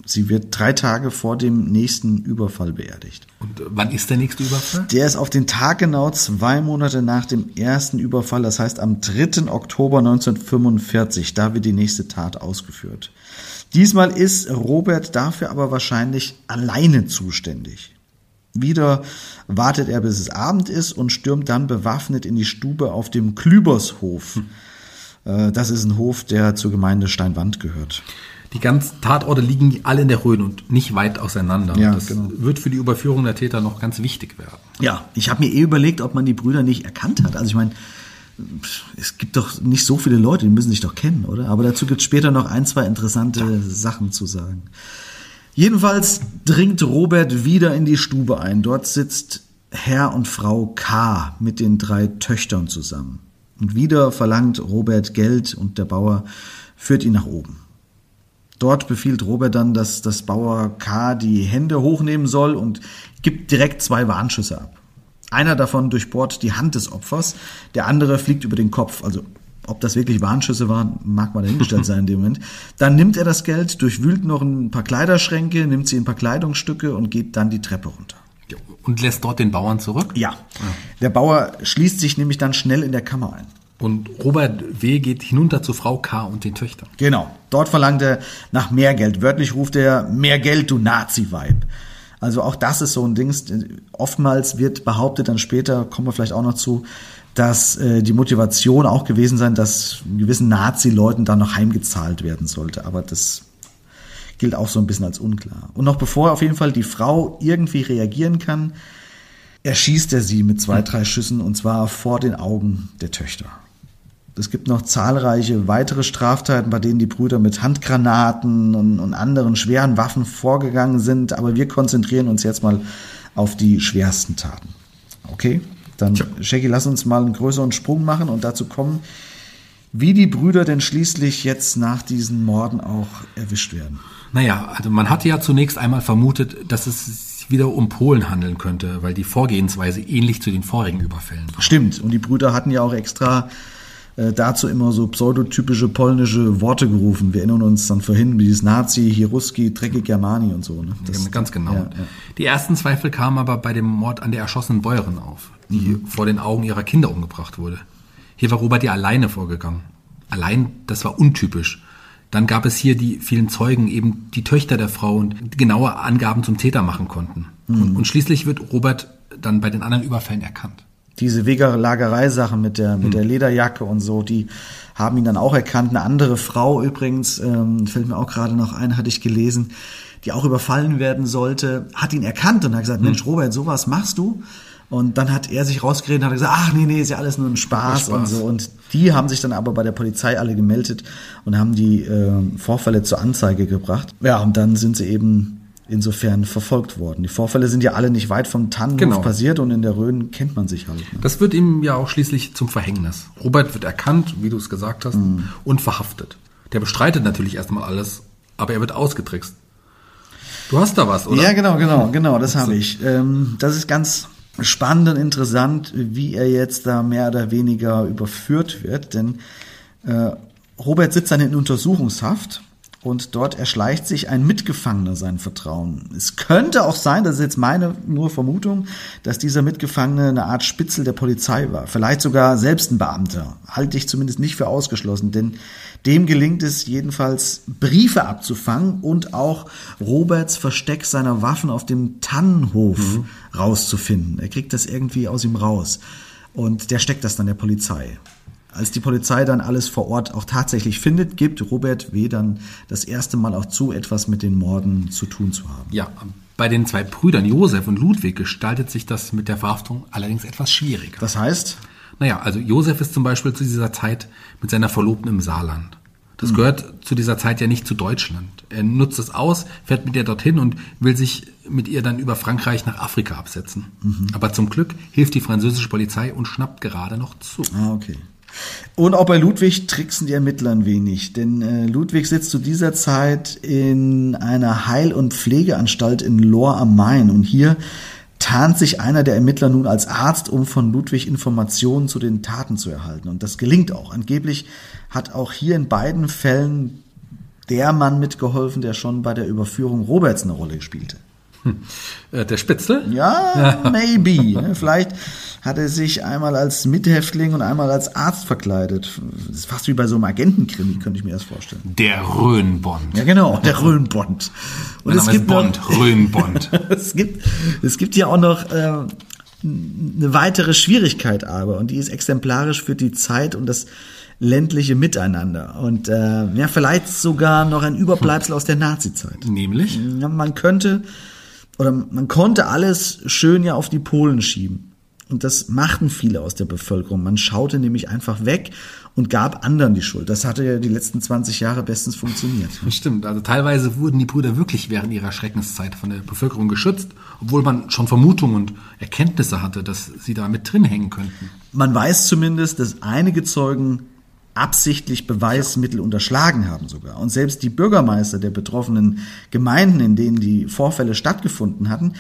Sie wird drei Tage vor dem nächsten Überfall beerdigt. Und äh, wann ist der nächste Überfall? Der ist auf den Tag genau zwei Monate nach dem ersten Überfall, das heißt am 3. Oktober 1945. Da wird die nächste Tat ausgeführt. Diesmal ist Robert dafür aber wahrscheinlich alleine zuständig. Wieder wartet er, bis es Abend ist und stürmt dann bewaffnet in die Stube auf dem Klübershof. Äh, Das ist ein Hof, der zur Gemeinde Steinwand gehört. Die ganzen Tatorte liegen alle in der Rhön und nicht weit auseinander. Ja, das genau. wird für die Überführung der Täter noch ganz wichtig werden. Ja, ich habe mir eh überlegt, ob man die Brüder nicht erkannt hat. Also ich meine, es gibt doch nicht so viele Leute, die müssen sich doch kennen, oder? Aber dazu gibt es später noch ein, zwei interessante ja. Sachen zu sagen. Jedenfalls dringt Robert wieder in die Stube ein. Dort sitzt Herr und Frau K. mit den drei Töchtern zusammen. Und wieder verlangt Robert Geld und der Bauer führt ihn nach oben. Dort befiehlt Robert dann, dass das Bauer K. die Hände hochnehmen soll und gibt direkt zwei Warnschüsse ab. Einer davon durchbohrt die Hand des Opfers, der andere fliegt über den Kopf. Also ob das wirklich Warnschüsse waren, mag mal dahingestellt (laughs) sein in dem Moment. Dann nimmt er das Geld, durchwühlt noch ein paar Kleiderschränke, nimmt sie ein paar Kleidungsstücke und geht dann die Treppe runter. Und lässt dort den Bauern zurück? Ja. Der Bauer schließt sich nämlich dann schnell in der Kammer ein. Und Robert W. geht hinunter zu Frau K. und den Töchtern. Genau. Dort verlangt er nach mehr Geld. Wörtlich ruft er, mehr Geld, du Nazi-Weib. Also auch das ist so ein Ding. Oftmals wird behauptet, dann später kommen wir vielleicht auch noch zu, dass äh, die Motivation auch gewesen sein, dass gewissen Nazi-Leuten dann noch heimgezahlt werden sollte. Aber das gilt auch so ein bisschen als unklar. Und noch bevor auf jeden Fall die Frau irgendwie reagieren kann, erschießt er sie mit zwei, drei Schüssen und zwar vor den Augen der Töchter. Es gibt noch zahlreiche weitere Straftaten, bei denen die Brüder mit Handgranaten und, und anderen schweren Waffen vorgegangen sind, aber wir konzentrieren uns jetzt mal auf die schwersten Taten. Okay? Dann, ja. Shaggy, lass uns mal einen größeren Sprung machen und dazu kommen, wie die Brüder denn schließlich jetzt nach diesen Morden auch erwischt werden. Naja, also man hatte ja zunächst einmal vermutet, dass es sich wieder um Polen handeln könnte, weil die Vorgehensweise ähnlich zu den vorigen Überfällen war. Stimmt, und die Brüder hatten ja auch extra äh, dazu immer so pseudotypische polnische Worte gerufen. Wir erinnern uns dann vorhin wie dieses Nazi, Hiruski, Dreckig Germani und so. Ne? Das, ganz genau. Ja, ja. Die ersten Zweifel kamen aber bei dem Mord an der erschossenen Bäuerin auf, die mhm. vor den Augen ihrer Kinder umgebracht wurde. Hier war Robert ja alleine vorgegangen. Allein, das war untypisch. Dann gab es hier die vielen Zeugen, eben die Töchter der Frau und genaue Angaben zum Täter machen konnten. Mhm. Und, und schließlich wird Robert dann bei den anderen Überfällen erkannt diese Wegelagerei-Sache mit der, mit der hm. Lederjacke und so, die haben ihn dann auch erkannt. Eine andere Frau übrigens, ähm, fällt mir auch gerade noch ein, hatte ich gelesen, die auch überfallen werden sollte, hat ihn erkannt und hat gesagt, hm. Mensch, Robert, sowas machst du? Und dann hat er sich rausgeredet und hat gesagt, ach nee, nee, ist ja alles nur ein Spaß, Spaß, und so. Und die haben sich dann aber bei der Polizei alle gemeldet und haben die äh, Vorfälle zur Anzeige gebracht. Ja, und dann sind sie eben insofern verfolgt worden. Die Vorfälle sind ja alle nicht weit vom Tannenhof genau. passiert und in der Rhön kennt man sich halt. Ne? Das wird ihm ja auch schließlich zum Verhängnis. Robert wird erkannt, wie du es gesagt hast, mhm. und verhaftet. Der bestreitet natürlich erstmal alles, aber er wird ausgetrickst. Du hast da was, oder? Ja, genau, genau, genau, das habe ich. Ähm, das ist ganz spannend und interessant, wie er jetzt da mehr oder weniger überführt wird, denn äh, Robert sitzt dann in Untersuchungshaft und dort erschleicht sich ein Mitgefangener sein Vertrauen. Es könnte auch sein, das ist jetzt meine nur Vermutung, dass dieser Mitgefangene eine Art Spitzel der Polizei war. Vielleicht sogar selbst ein Beamter. Halte ich zumindest nicht für ausgeschlossen, denn dem gelingt es jedenfalls, Briefe abzufangen und auch Roberts Versteck seiner Waffen auf dem Tannenhof mhm. rauszufinden. Er kriegt das irgendwie aus ihm raus. Und der steckt das dann der Polizei. Als die Polizei dann alles vor Ort auch tatsächlich findet, gibt Robert W. dann das erste Mal auch zu, etwas mit den Morden zu tun zu haben. Ja, bei den zwei Brüdern Josef und Ludwig gestaltet sich das mit der Verhaftung allerdings etwas schwieriger. Das heißt? Naja, also Josef ist zum Beispiel zu dieser Zeit mit seiner Verlobten im Saarland. Das mhm. gehört zu dieser Zeit ja nicht zu Deutschland. Er nutzt es aus, fährt mit ihr dorthin und will sich mit ihr dann über Frankreich nach Afrika absetzen. Mhm. Aber zum Glück hilft die französische Polizei und schnappt gerade noch zu. Ah, okay. Und auch bei Ludwig tricksen die Ermittler ein wenig, denn äh, Ludwig sitzt zu dieser Zeit in einer Heil- und Pflegeanstalt in Lohr am Main und hier tarnt sich einer der Ermittler nun als Arzt, um von Ludwig Informationen zu den Taten zu erhalten. Und das gelingt auch. Angeblich hat auch hier in beiden Fällen der Mann mitgeholfen, der schon bei der Überführung Roberts eine Rolle spielte. Hm. Äh, der Spitzel? Ja, (laughs) maybe. Vielleicht hat er sich einmal als Mithäftling und einmal als Arzt verkleidet. Das ist fast wie bei so einem Agentenkrimi, könnte ich mir das vorstellen. Der Röhnbond. Ja, genau, der Röhnbond. Und es gibt Bond, noch, Röhnbond. (laughs) es gibt, es gibt ja auch noch äh, eine weitere Schwierigkeit aber, und die ist exemplarisch für die Zeit und das ländliche Miteinander. Und äh, ja, vielleicht sogar noch ein Überbleibsel aus der Nazi-Zeit. Nämlich? Ja, man könnte oder man konnte alles schön ja auf die Polen schieben. Und das machten viele aus der Bevölkerung. Man schaute nämlich einfach weg und gab anderen die Schuld. Das hatte ja die letzten 20 Jahre bestens funktioniert. Stimmt, also teilweise wurden die Brüder wirklich während ihrer Schreckenszeit von der Bevölkerung geschützt, obwohl man schon Vermutungen und Erkenntnisse hatte, dass sie da mit drin hängen könnten. Man weiß zumindest, dass einige Zeugen absichtlich Beweismittel unterschlagen haben sogar. Und selbst die Bürgermeister der betroffenen Gemeinden, in denen die Vorfälle stattgefunden hatten,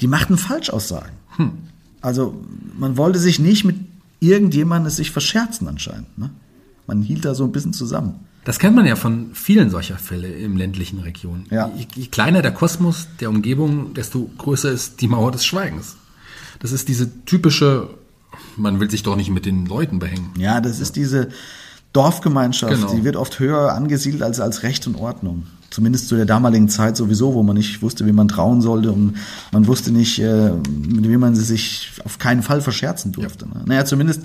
die machten Falschaussagen. Hm. Also man wollte sich nicht mit irgendjemandem sich verscherzen anscheinend. Ne? Man hielt da so ein bisschen zusammen. Das kennt man ja von vielen solcher Fälle im ländlichen Regionen. Ja. Je, je kleiner der Kosmos der Umgebung, desto größer ist die Mauer des Schweigens. Das ist diese typische, man will sich doch nicht mit den Leuten behängen. Ja, das ist diese Dorfgemeinschaft, Genau. die wird oft höher angesiedelt als als Recht und Ordnung. Zumindest zu der damaligen Zeit sowieso, wo man nicht wusste, wie man trauen sollte und man wusste nicht, äh, mit wem man sich auf keinen Fall verscherzen durfte. ne? Naja, zumindest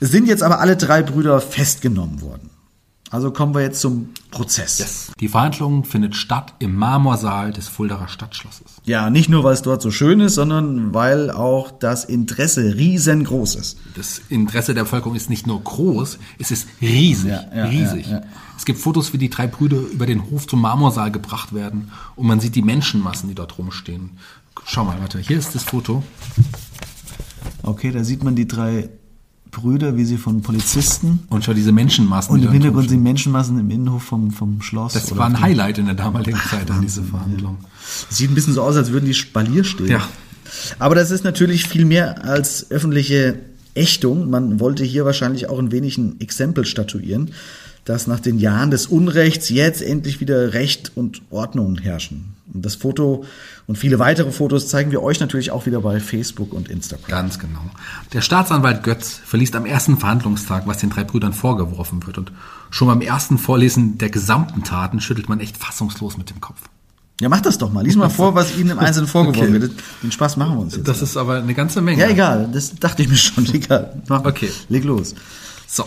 es sind jetzt aber alle drei Brüder festgenommen worden. Also kommen wir jetzt zum Prozess. Die Verhandlung findet statt im Marmorsaal des Fuldaer Stadtschlosses. Ja, nicht nur, weil es dort so schön ist, sondern weil auch das Interesse riesengroß ist. Das Interesse der Bevölkerung ist nicht nur groß, es ist riesig, Ja, ja, riesig. ja, ja. Es gibt Fotos, wie die drei Brüder über den Hof zum Marmorsaal gebracht werden und man sieht die Menschenmassen, die dort rumstehen. Schau mal, warte, hier ist das Foto. Okay, da sieht man die drei Brüder, wie sie von Polizisten Und schau diese Menschenmassen. und die im Hintergrund sind Menschenmassen im Innenhof vom, vom Schloss. Das oder war ein Highlight in der damaligen (laughs) Zeit an diese Verhandlung. Sieht ein bisschen so aus, als würden die Spalier stehen. Ja. Aber das ist natürlich viel mehr als öffentliche Ächtung. Man wollte hier wahrscheinlich auch ein wenig ein Exempel statuieren, dass nach den Jahren des Unrechts jetzt endlich wieder Recht und Ordnung herrschen. Und das Foto und viele weitere Fotos zeigen wir euch natürlich auch wieder bei Facebook und Instagram. Ganz genau. Der Staatsanwalt Götz verliest am ersten Verhandlungstag, was den drei Brüdern vorgeworfen wird. Und schon beim ersten Vorlesen der gesamten Taten schüttelt man echt fassungslos mit dem Kopf. Ja, mach das doch mal. Lies mal vor, was Ihnen im Einzelnen vorgeworfen Okay. wird. Den Spaß machen wir uns jetzt. Das ist aber eine ganze Menge. ja, egal. Das dachte ich mir schon. (laughs) Egal. Mach. Okay. Leg los. So.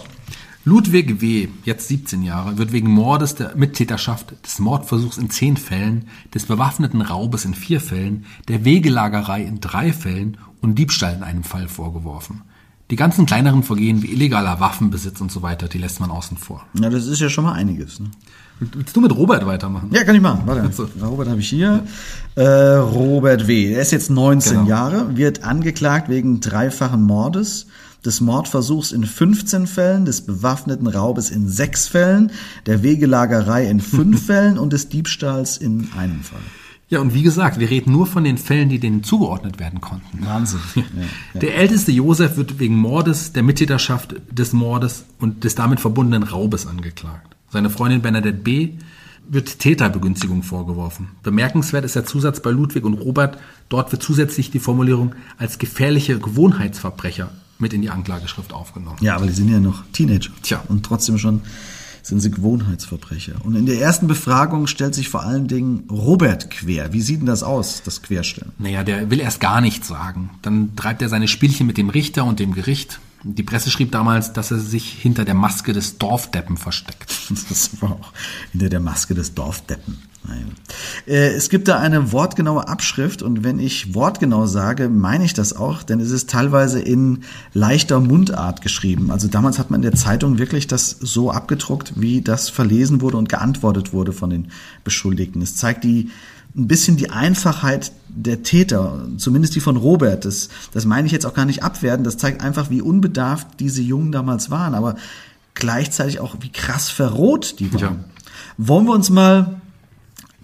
Ludwig W., jetzt 17 Jahre, wird wegen Mordes der Mittäterschaft, des Mordversuchs in 10 Fällen, des bewaffneten Raubes in 4 Fällen, der Wegelagerei in 3 Fällen und Diebstahl in einem Fall vorgeworfen. Die ganzen kleineren Vergehen wie illegaler Waffenbesitz und so weiter, die lässt man außen vor. Ja, das ist ja schon mal einiges. Ne? Willst du mit Robert weitermachen? Ja, kann ich machen. Warte. Robert habe ich hier. Äh, Robert W. Er ist jetzt 19 Genau. Jahre, wird angeklagt wegen dreifachen Mordes, des Mordversuchs in 15 Fällen, des bewaffneten Raubes in 6 Fällen, der Wegelagerei in 5 (laughs) Fällen und des Diebstahls in einem Fall. Ja, und wie gesagt, wir reden nur von den Fällen, die denen zugeordnet werden konnten. Wahnsinn. Ja, ja. Der älteste Josef wird wegen Mordes, der Mittäterschaft des Mordes und des damit verbundenen Raubes angeklagt. Seine Freundin Bernadette B. wird Täterbegünstigung vorgeworfen. Bemerkenswert ist der Zusatz bei Ludwig und Robert. Dort wird zusätzlich die Formulierung als gefährliche Gewohnheitsverbrecher mit in die Anklageschrift aufgenommen. Ja, aber die sind ja noch Teenager. Tja. Und trotzdem schon sind sie Gewohnheitsverbrecher. Und in der ersten Befragung stellt sich vor allen Dingen Robert quer. Wie sieht denn das aus, das Querstellen? Naja, der will erst gar nichts sagen. Dann treibt er seine Spielchen mit dem Richter und dem Gericht. Die Presse schrieb damals, dass er sich hinter der Maske des Dorfdeppen versteckt. (laughs) Das war auch hinter der Maske des Dorfdeppen. Nein. Äh, Es gibt da eine wortgenaue Abschrift und wenn ich wortgenau sage, meine ich das auch, denn es ist teilweise in leichter Mundart geschrieben. Also damals hat man in der Zeitung wirklich das so abgedruckt, wie das verlesen wurde und geantwortet wurde von den Beschuldigten. Es zeigt die ein bisschen die Einfachheit der Täter, zumindest die von Robert. Das, das meine ich jetzt auch gar nicht abwerten. Das zeigt einfach, wie unbedarft diese Jungen damals waren, aber gleichzeitig auch, wie krass verroht die waren. Ja. Wollen wir uns mal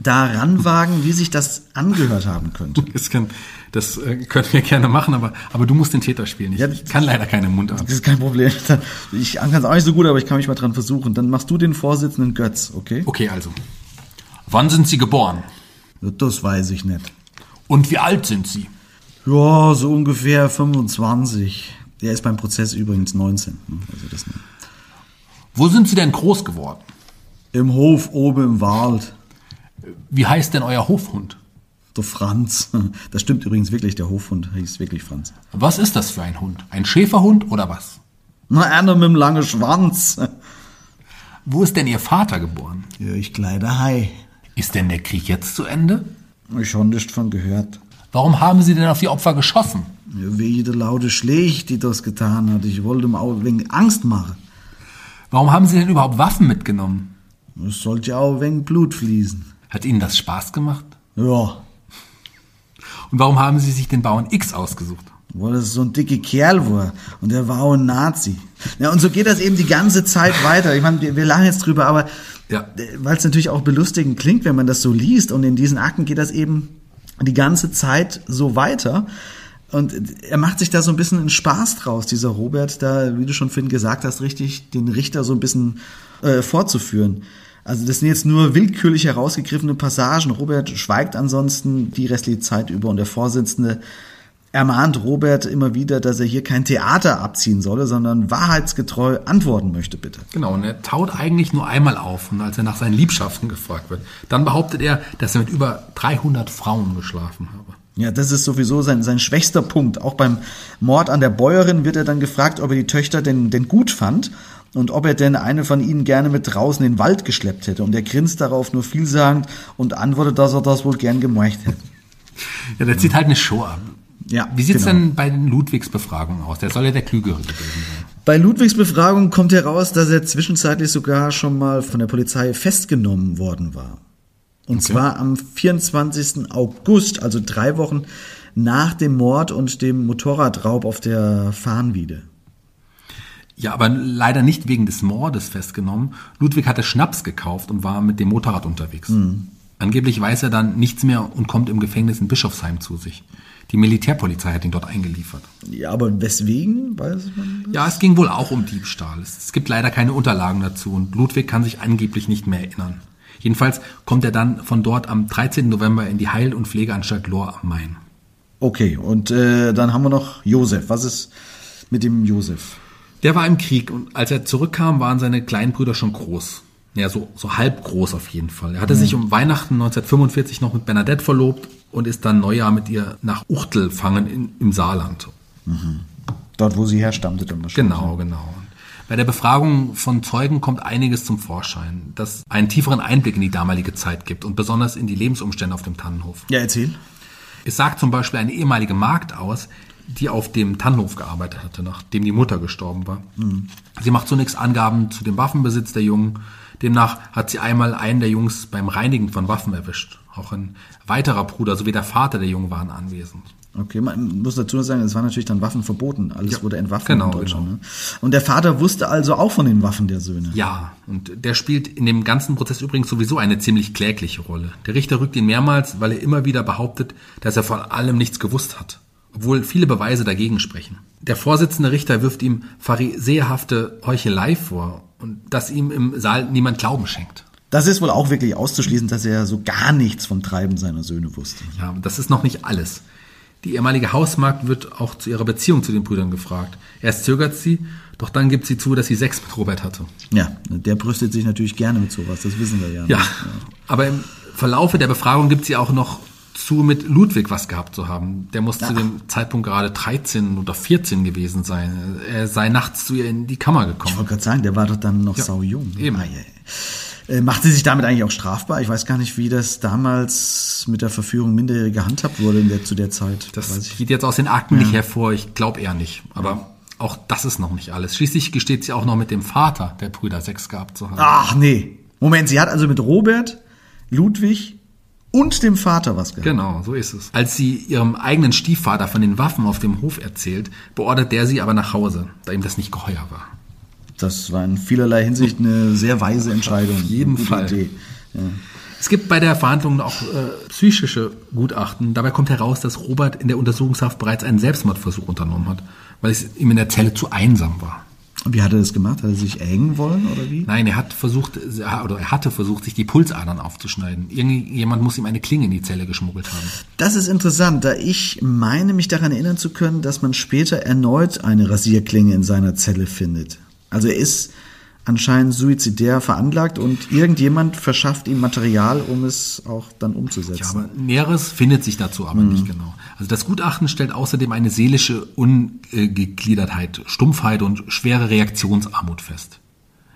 daran wagen, wie sich das angehört haben könnte? (laughs) Das, kann, das äh, können wir gerne machen, aber, aber du musst den Täter spielen. Ich, Ja, ich kann leider keine Mundart. Das ist kein Problem. (laughs) Ich kann es auch nicht so gut, aber ich kann mich mal dran versuchen. Dann machst du den Vorsitzenden Götz, okay? Okay, also. Wann sind Sie geboren? Das weiß ich nicht. Und wie alt sind Sie? Ja, so ungefähr 25. Der ist beim Prozess übrigens 19. ne? Also das. Wo sind Sie denn groß geworden? Im Hof oben im Wald. Wie heißt denn euer Hofhund? Der Franz. (laughs) Das stimmt übrigens wirklich, der Hofhund hieß wirklich Franz. Was ist das für ein Hund? Ein Schäferhund oder was? Na, einer mit dem langen Schwanz. Wo ist denn Ihr Vater geboren? Ja, ich kleide Hai. Ist denn der Krieg jetzt zu Ende? Ich habe nicht von gehört. Warum haben Sie denn auf die Opfer geschossen? Wie der laute Schlecht, die das getan hat. Ich wollte ihm auch wegen Angst machen. Warum haben Sie denn überhaupt Waffen mitgenommen? Es sollte ja auch wegen Blut fließen. Hat Ihnen das Spaß gemacht? Ja, Und warum haben Sie sich den Bauern X ausgesucht? weil das so ein dicker Kerl war. Und der war auch ein Nazi. Ja, und so geht das eben die ganze Zeit weiter. Ich meine, wir, wir lachen jetzt drüber, aber Ja. weil es natürlich auch belustigend klingt, wenn man das so liest. Und in diesen Akten geht das eben die ganze Zeit so weiter. Und er macht sich da so ein bisschen einen Spaß draus, dieser Robert, da, wie du schon Finn gesagt hast, richtig den Richter so ein bisschen äh, fortzuführen. Also das sind jetzt nur willkürlich herausgegriffene Passagen. Robert schweigt ansonsten die restliche Zeit über und der Vorsitzende ermahnt Robert immer wieder, dass er hier kein Theater abziehen solle, sondern wahrheitsgetreu antworten möchte, bitte. Genau, und er taut eigentlich nur einmal auf, und als er nach seinen Liebschaften gefragt wird. Dann behauptet er, dass er mit über 300 Frauen geschlafen habe. Ja, das ist sowieso sein, sein schwächster Punkt. Auch beim Mord an der Bäuerin wird er dann gefragt, ob er die Töchter denn, denn gut fand und ob er denn eine von ihnen gerne mit draußen in den Wald geschleppt hätte. Und er grinst darauf nur vielsagend und antwortet, dass er das wohl gern gemacht hätte. Ja, der zieht halt eine Show ab. Ja, Wie sieht's genau. denn bei den Ludwigs Befragungen aus? Der soll ja der Klügere gewesen sein. Bei Ludwigs Befragung kommt heraus, dass er zwischenzeitlich sogar schon mal von der Polizei festgenommen worden war. Und zwar am 24. August, also drei Wochen nach dem Mord und dem Motorradraub auf der Farnwiede. Ja, aber leider nicht wegen des Mordes festgenommen. Ludwig hatte Schnaps gekauft und war mit dem Motorrad unterwegs. Angeblich weiß er dann nichts mehr und kommt im Gefängnis in Bischofsheim zu sich. Die Militärpolizei hat ihn dort eingeliefert. Ja, aber weswegen, weiß man? Ja, es ging wohl auch um Diebstahl. Es es gibt leider keine Unterlagen dazu und Ludwig kann sich angeblich nicht mehr erinnern. Jedenfalls kommt er dann von dort am 13. November in die Heil- und Pflegeanstalt Lohr am Main. Okay, und äh, dann haben wir noch Josef. Was ist mit dem Josef? Der war im Krieg und als er zurückkam, waren seine kleinen Brüder schon groß. Ja, so, so halb groß auf jeden Fall. Er hatte sich um Weihnachten 1945 noch mit Bernadette verlobt und ist dann Neujahr mit ihr nach Uchtelfangen in, im Saarland. Dort, wo sie herstammte dann wahrscheinlich. Genau, genau. Bei der Befragung von Zeugen kommt einiges zum Vorschein, das einen tieferen Einblick in die damalige Zeit gibt und besonders in die Lebensumstände auf dem Tannenhof. Ja, erzähl. Es sagt zum Beispiel eine ehemalige Magd aus, die auf dem Tannenhof gearbeitet hatte, nachdem die Mutter gestorben war. Sie macht zunächst Angaben zu dem Waffenbesitz der Jungen. Demnach hat sie einmal einen der Jungs beim Reinigen von Waffen erwischt. Auch ein weiterer Bruder sowie der Vater der Jungen waren anwesend. Okay, man muss dazu sagen, es war natürlich dann Waffen verboten. Alles Ja, wurde entwaffnet genau, in Deutschland. genau. Ne? Und der Vater wusste also auch von den Waffen der Söhne. Ja, und der spielt in dem ganzen Prozess übrigens sowieso eine ziemlich klägliche Rolle. Der Richter rückt ihn mehrmals, weil er immer wieder behauptet, dass er von allem nichts gewusst hat, obwohl viele Beweise dagegen sprechen. Der vorsitzende Richter wirft ihm pharisäerhafte Heuchelei vor und dass ihm im Saal niemand Glauben schenkt. Das ist wohl auch wirklich auszuschließen, dass er so gar nichts vom Treiben seiner Söhne wusste. Ja, das ist noch nicht alles. Die ehemalige Hausmagd wird auch zu ihrer Beziehung zu den Brüdern gefragt. Erst zögert sie, doch dann gibt sie zu, dass sie Sex mit Robert hatte. Ja, der brüstet sich natürlich gerne mit sowas, das wissen wir ja. ne? Ja, aber im Verlaufe der Befragung gibt sie auch noch zu, mit Ludwig was gehabt zu haben. Der muss zu dem Zeitpunkt gerade 13 oder 14 gewesen sein. Er sei nachts zu ihr in die Kammer Ich gekommen. wollte gerade sagen, der war doch dann noch Ja, sau jung. eben. Ah, ja, ja. Äh, Macht sie sich damit eigentlich auch strafbar? Ich weiß gar nicht, wie das damals mit der Verführung Minderjähriger gehandhabt wurde in der, zu der Zeit. Das weiß ich. geht jetzt aus den Akten nicht hervor. Ich glaube eher nicht. Aber auch das ist noch nicht alles. Schließlich gesteht sie auch noch mit dem Vater der Brüder Sex gehabt zu haben. Ach nee. Moment, sie hat also mit Robert, Ludwig und dem Vater was gehabt. Genau, so ist es. Als sie ihrem eigenen Stiefvater von den Waffen auf dem Hof erzählt, beordert der sie aber nach Hause, da ihm das nicht geheuer war. Das war in vielerlei Hinsicht eine sehr weise Entscheidung. Auf jeden Fall. Ja. Es gibt bei der Verhandlung auch äh, psychische Gutachten. Dabei kommt heraus, dass Robert in der Untersuchungshaft bereits einen Selbstmordversuch unternommen hat, weil es ihm in der Zelle zu einsam war. Und wie hat er das gemacht? Hat er sich erhängen wollen oder wie? Nein, er hat versucht, oder er hatte versucht, sich die Pulsadern aufzuschneiden. Irgendjemand muss ihm eine Klinge in die Zelle geschmuggelt haben. Das ist interessant, da ich meine, mich daran erinnern zu können, dass man später erneut eine Rasierklinge in seiner Zelle findet. Also er ist anscheinend suizidär veranlagt und irgendjemand verschafft ihm Material, um es auch dann Ja, umzusetzen. aber Näheres findet sich dazu aber nicht genau. Also das Gutachten stellt außerdem eine seelische Ungegliedertheit, Stumpfheit und schwere Reaktionsarmut fest.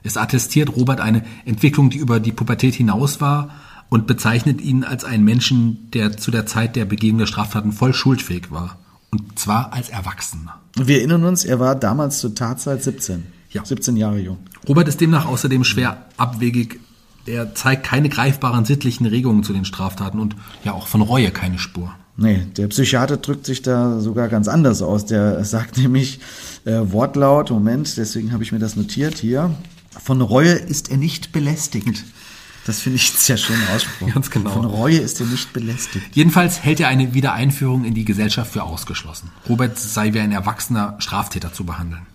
Es attestiert Robert eine Entwicklung, die über die Pubertät hinaus war und bezeichnet ihn als einen Menschen, der zu der Zeit der Begehung der Straftaten voll schuldfähig war Und zwar als Erwachsener. Wir erinnern uns, er war damals zur Tatzeit 17. Ja. 17 Jahre jung. Robert ist demnach außerdem schwer abwegig. Er zeigt keine greifbaren sittlichen Regungen zu den Straftaten und ja auch von Reue keine Spur. Nee, der Psychiater drückt sich da sogar ganz anders aus. Der sagt (laughs) nämlich äh, Wortlaut, Moment, deswegen habe ich mir das notiert hier. Von Reue ist er nicht belästigt. Das finde ich sehr schönen Ausspruch. Ganz genau. Von Reue ist er nicht belästigt. Jedenfalls hält er eine Wiedereinführung in die Gesellschaft für ausgeschlossen. Robert sei wie ein erwachsener Straftäter zu behandeln.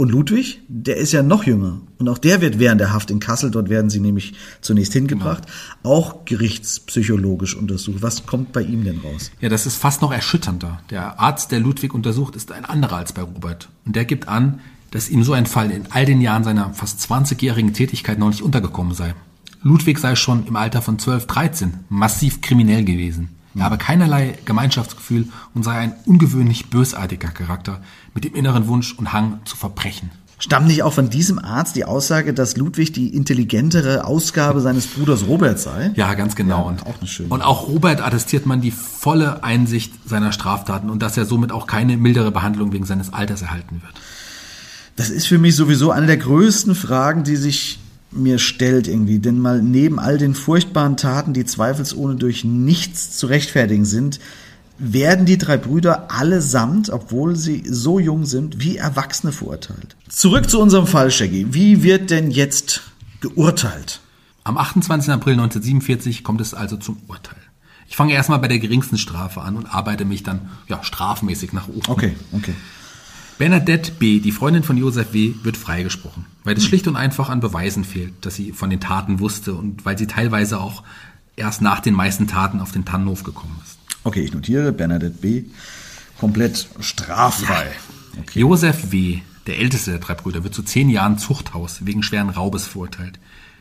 Und Ludwig, der ist ja noch jünger. Und auch der wird während der Haft in Kassel, dort werden sie nämlich zunächst hingebracht, auch gerichtspsychologisch untersucht. Was kommt bei ihm denn raus? Ja, das ist fast noch erschütternder. Der Arzt, der Ludwig untersucht, ist ein anderer als bei Robert. Und der gibt an, dass ihm so ein Fall in all den Jahren seiner fast 20-jährigen Tätigkeit noch nicht untergekommen sei. Ludwig sei schon im Alter von 12, 13 massiv kriminell gewesen. Er habe keinerlei Gemeinschaftsgefühl und sei ein ungewöhnlich bösartiger Charakter mit dem inneren Wunsch und Hang zu verbrechen. Stammt nicht auch von diesem Arzt die Aussage, dass Ludwig die intelligentere Ausgabe seines Bruders Robert sei? Ja, ganz genau. Ja, und, auch eine schöne. und auch Robert attestiert man die volle Einsicht seiner Straftaten und dass er somit auch keine mildere Behandlung wegen seines Alters erhalten wird. Das ist für mich sowieso eine der größten Fragen, die sich mir stellt irgendwie. Denn mal neben all den furchtbaren Taten, die zweifelsohne durch nichts zu rechtfertigen sind, werden die drei Brüder allesamt, obwohl sie so jung sind, wie Erwachsene verurteilt. Zurück zu unserem Fall, Shaggy. Wie wird denn jetzt geurteilt? Am 28. April 1947 kommt es also zum Urteil. Ich fange erstmal bei der geringsten Strafe an und arbeite mich dann ja, strafmäßig nach oben. Okay, okay. Bernadette B., die Freundin von Josef W., wird freigesprochen, weil es schlicht und einfach an Beweisen fehlt, dass sie von den Taten wusste und weil sie teilweise auch erst nach den meisten Taten auf den Tannenhof gekommen ist. Okay, ich notiere Bernadette B. komplett straffrei. Okay. Josef W., der älteste der drei Brüder, wird zu zehn Jahren Zuchthaus wegen schweren Raubes verurteilt.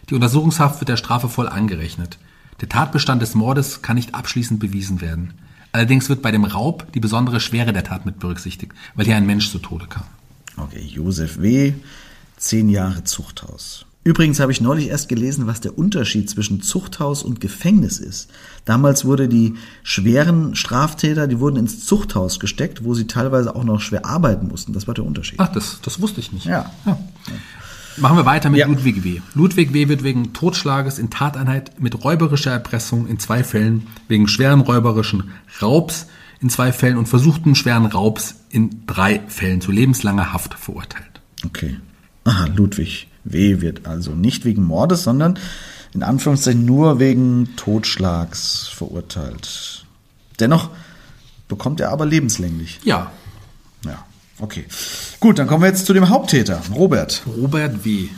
Die Untersuchungshaft wird der Strafe voll angerechnet. Der Tatbestand des Mordes kann nicht abschließend bewiesen werden. Allerdings wird bei dem Raub die besondere Schwere der Tat mit berücksichtigt, weil hier ein Mensch zu Tode kam. Okay, Josef W., zehn Jahre Zuchthaus. Übrigens habe ich neulich erst gelesen, was der Unterschied zwischen Zuchthaus und Gefängnis ist. Damals wurde die schweren Straftäter, die wurden ins Zuchthaus gesteckt, wo sie teilweise auch noch schwer arbeiten mussten. Das war der Unterschied. Ach, das, das wusste ich nicht. Ja. Machen wir weiter mit Ja. Ludwig W. Ludwig W. wird wegen Totschlages in Tateinheit mit räuberischer Erpressung in zwei Fällen, wegen schweren räuberischen Raubs in zwei Fällen und versuchten schweren Raubs in drei Fällen zu lebenslanger Haft verurteilt. Okay. Aha, Ludwig W. wird also nicht wegen Mordes, sondern in Anführungszeichen nur wegen Totschlags verurteilt. Dennoch bekommt er aber lebenslänglich. Ja, Ja, okay. Gut, dann kommen wir jetzt zu dem Haupttäter, Robert. Robert W.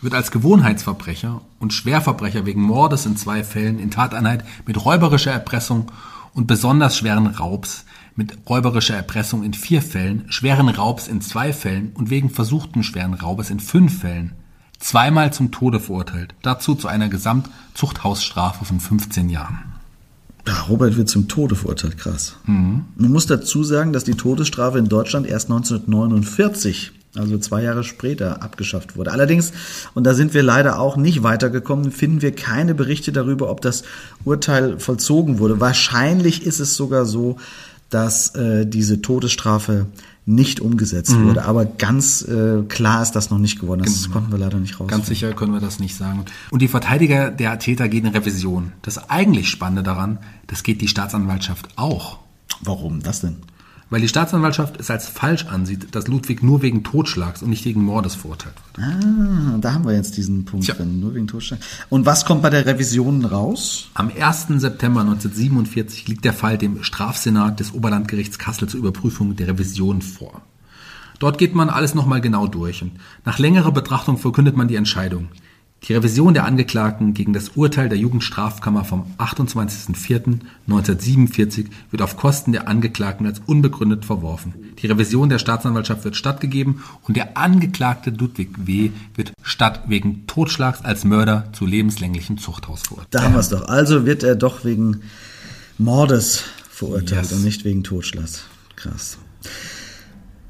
wird als Gewohnheitsverbrecher und Schwerverbrecher wegen Mordes in zwei Fällen in Tateinheit mit räuberischer Erpressung und besonders schweren Raubs mit räuberischer Erpressung in vier Fällen, schweren Raubs in zwei Fällen und wegen versuchten schweren Raubes in fünf Fällen zweimal zum Tode verurteilt. Dazu zu einer Gesamtzuchthausstrafe von 15 Jahren. Ja, Robert wird zum Tode verurteilt, krass. Man muss dazu sagen, dass die Todesstrafe in Deutschland erst 1949, also zwei Jahre später, abgeschafft wurde. Allerdings, und da sind wir leider auch nicht weitergekommen, finden wir keine Berichte darüber, ob das Urteil vollzogen wurde. Wahrscheinlich ist es sogar so, dass äh, diese Todesstrafe nicht umgesetzt wurde. Aber ganz äh, klar ist das noch nicht geworden. Das konnten wir leider nicht raus. Ganz sicher können wir das nicht sagen. Und die Verteidiger der Täter gehen in Revision. Das eigentlich Spannende daran, das geht die Staatsanwaltschaft auch. Warum das denn? Weil die Staatsanwaltschaft es als falsch ansieht, dass Ludwig nur wegen Totschlags und nicht wegen Mordes verurteilt wird. Ah, da haben wir jetzt diesen Punkt Tja. drin, nur wegen Totschlag. Und was kommt bei der Revision raus? Am 1. September 1947 liegt der Fall dem Strafsenat des Oberlandgerichts Kassel zur Überprüfung der Revision vor. Dort geht man alles nochmal genau durch und nach längerer Betrachtung verkündet man die Entscheidung. Die Revision der Angeklagten gegen das Urteil der Jugendstrafkammer vom 28.04.1947 wird auf Kosten der Angeklagten als unbegründet verworfen. Die Revision der Staatsanwaltschaft wird stattgegeben und der Angeklagte Ludwig W. wird statt wegen Totschlags als Mörder zu lebenslänglichem Zuchthaus verurteilt. Da haben wir es doch. Also wird er doch wegen Mordes verurteilt Yes. und nicht wegen Totschlags. Krass.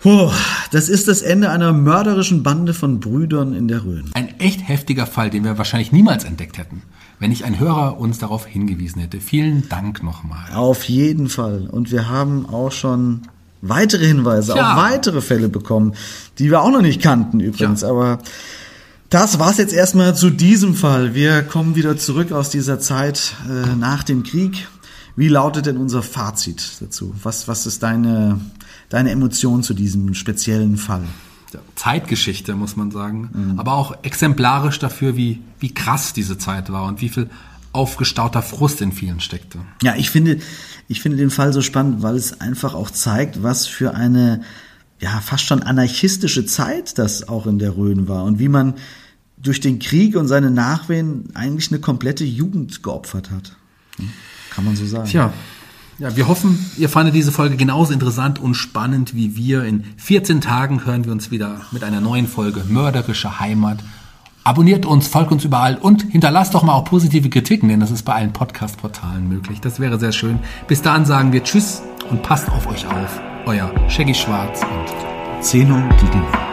Puh, das ist das Ende einer mörderischen Bande von Brüdern in der Rhön. Ein echt heftiger Fall, den wir wahrscheinlich niemals entdeckt hätten, wenn nicht ein Hörer uns darauf hingewiesen hätte. Vielen Dank nochmal. Auf jeden Fall. Und wir haben auch schon weitere Hinweise Tja. auf weitere Fälle bekommen, die wir auch noch nicht kannten übrigens. Tja. Aber das war's jetzt erstmal zu diesem Fall. Wir kommen wieder zurück aus dieser Zeit äh, nach dem Krieg. Wie lautet denn unser Fazit dazu? Was, was ist deine, deine Emotion zu diesem speziellen Fall? Zeitgeschichte, muss man sagen. Aber auch exemplarisch dafür, wie, wie krass diese Zeit war und wie viel aufgestauter Frust in vielen steckte. Ja, ich finde, ich finde den Fall so spannend, weil es einfach auch zeigt, was für eine, ja, fast schon anarchistische Zeit das auch in der Rhön war und wie man durch den Krieg und seine Nachwehen eigentlich eine komplette Jugend geopfert hat. Hm, Kann man so sagen. Tja, ja, wir hoffen, ihr fandet diese Folge genauso interessant und spannend wie wir. In 14 Tagen hören wir uns wieder mit einer neuen Folge Mörderische Heimat. Abonniert uns, folgt uns überall und hinterlasst doch mal auch positive Kritiken, denn das ist bei allen Podcast-Portalen möglich. Das wäre sehr schön. Bis dahin sagen wir Tschüss und passt auf euch auf. Euer Shaggy Schwarz und Zeno Didina.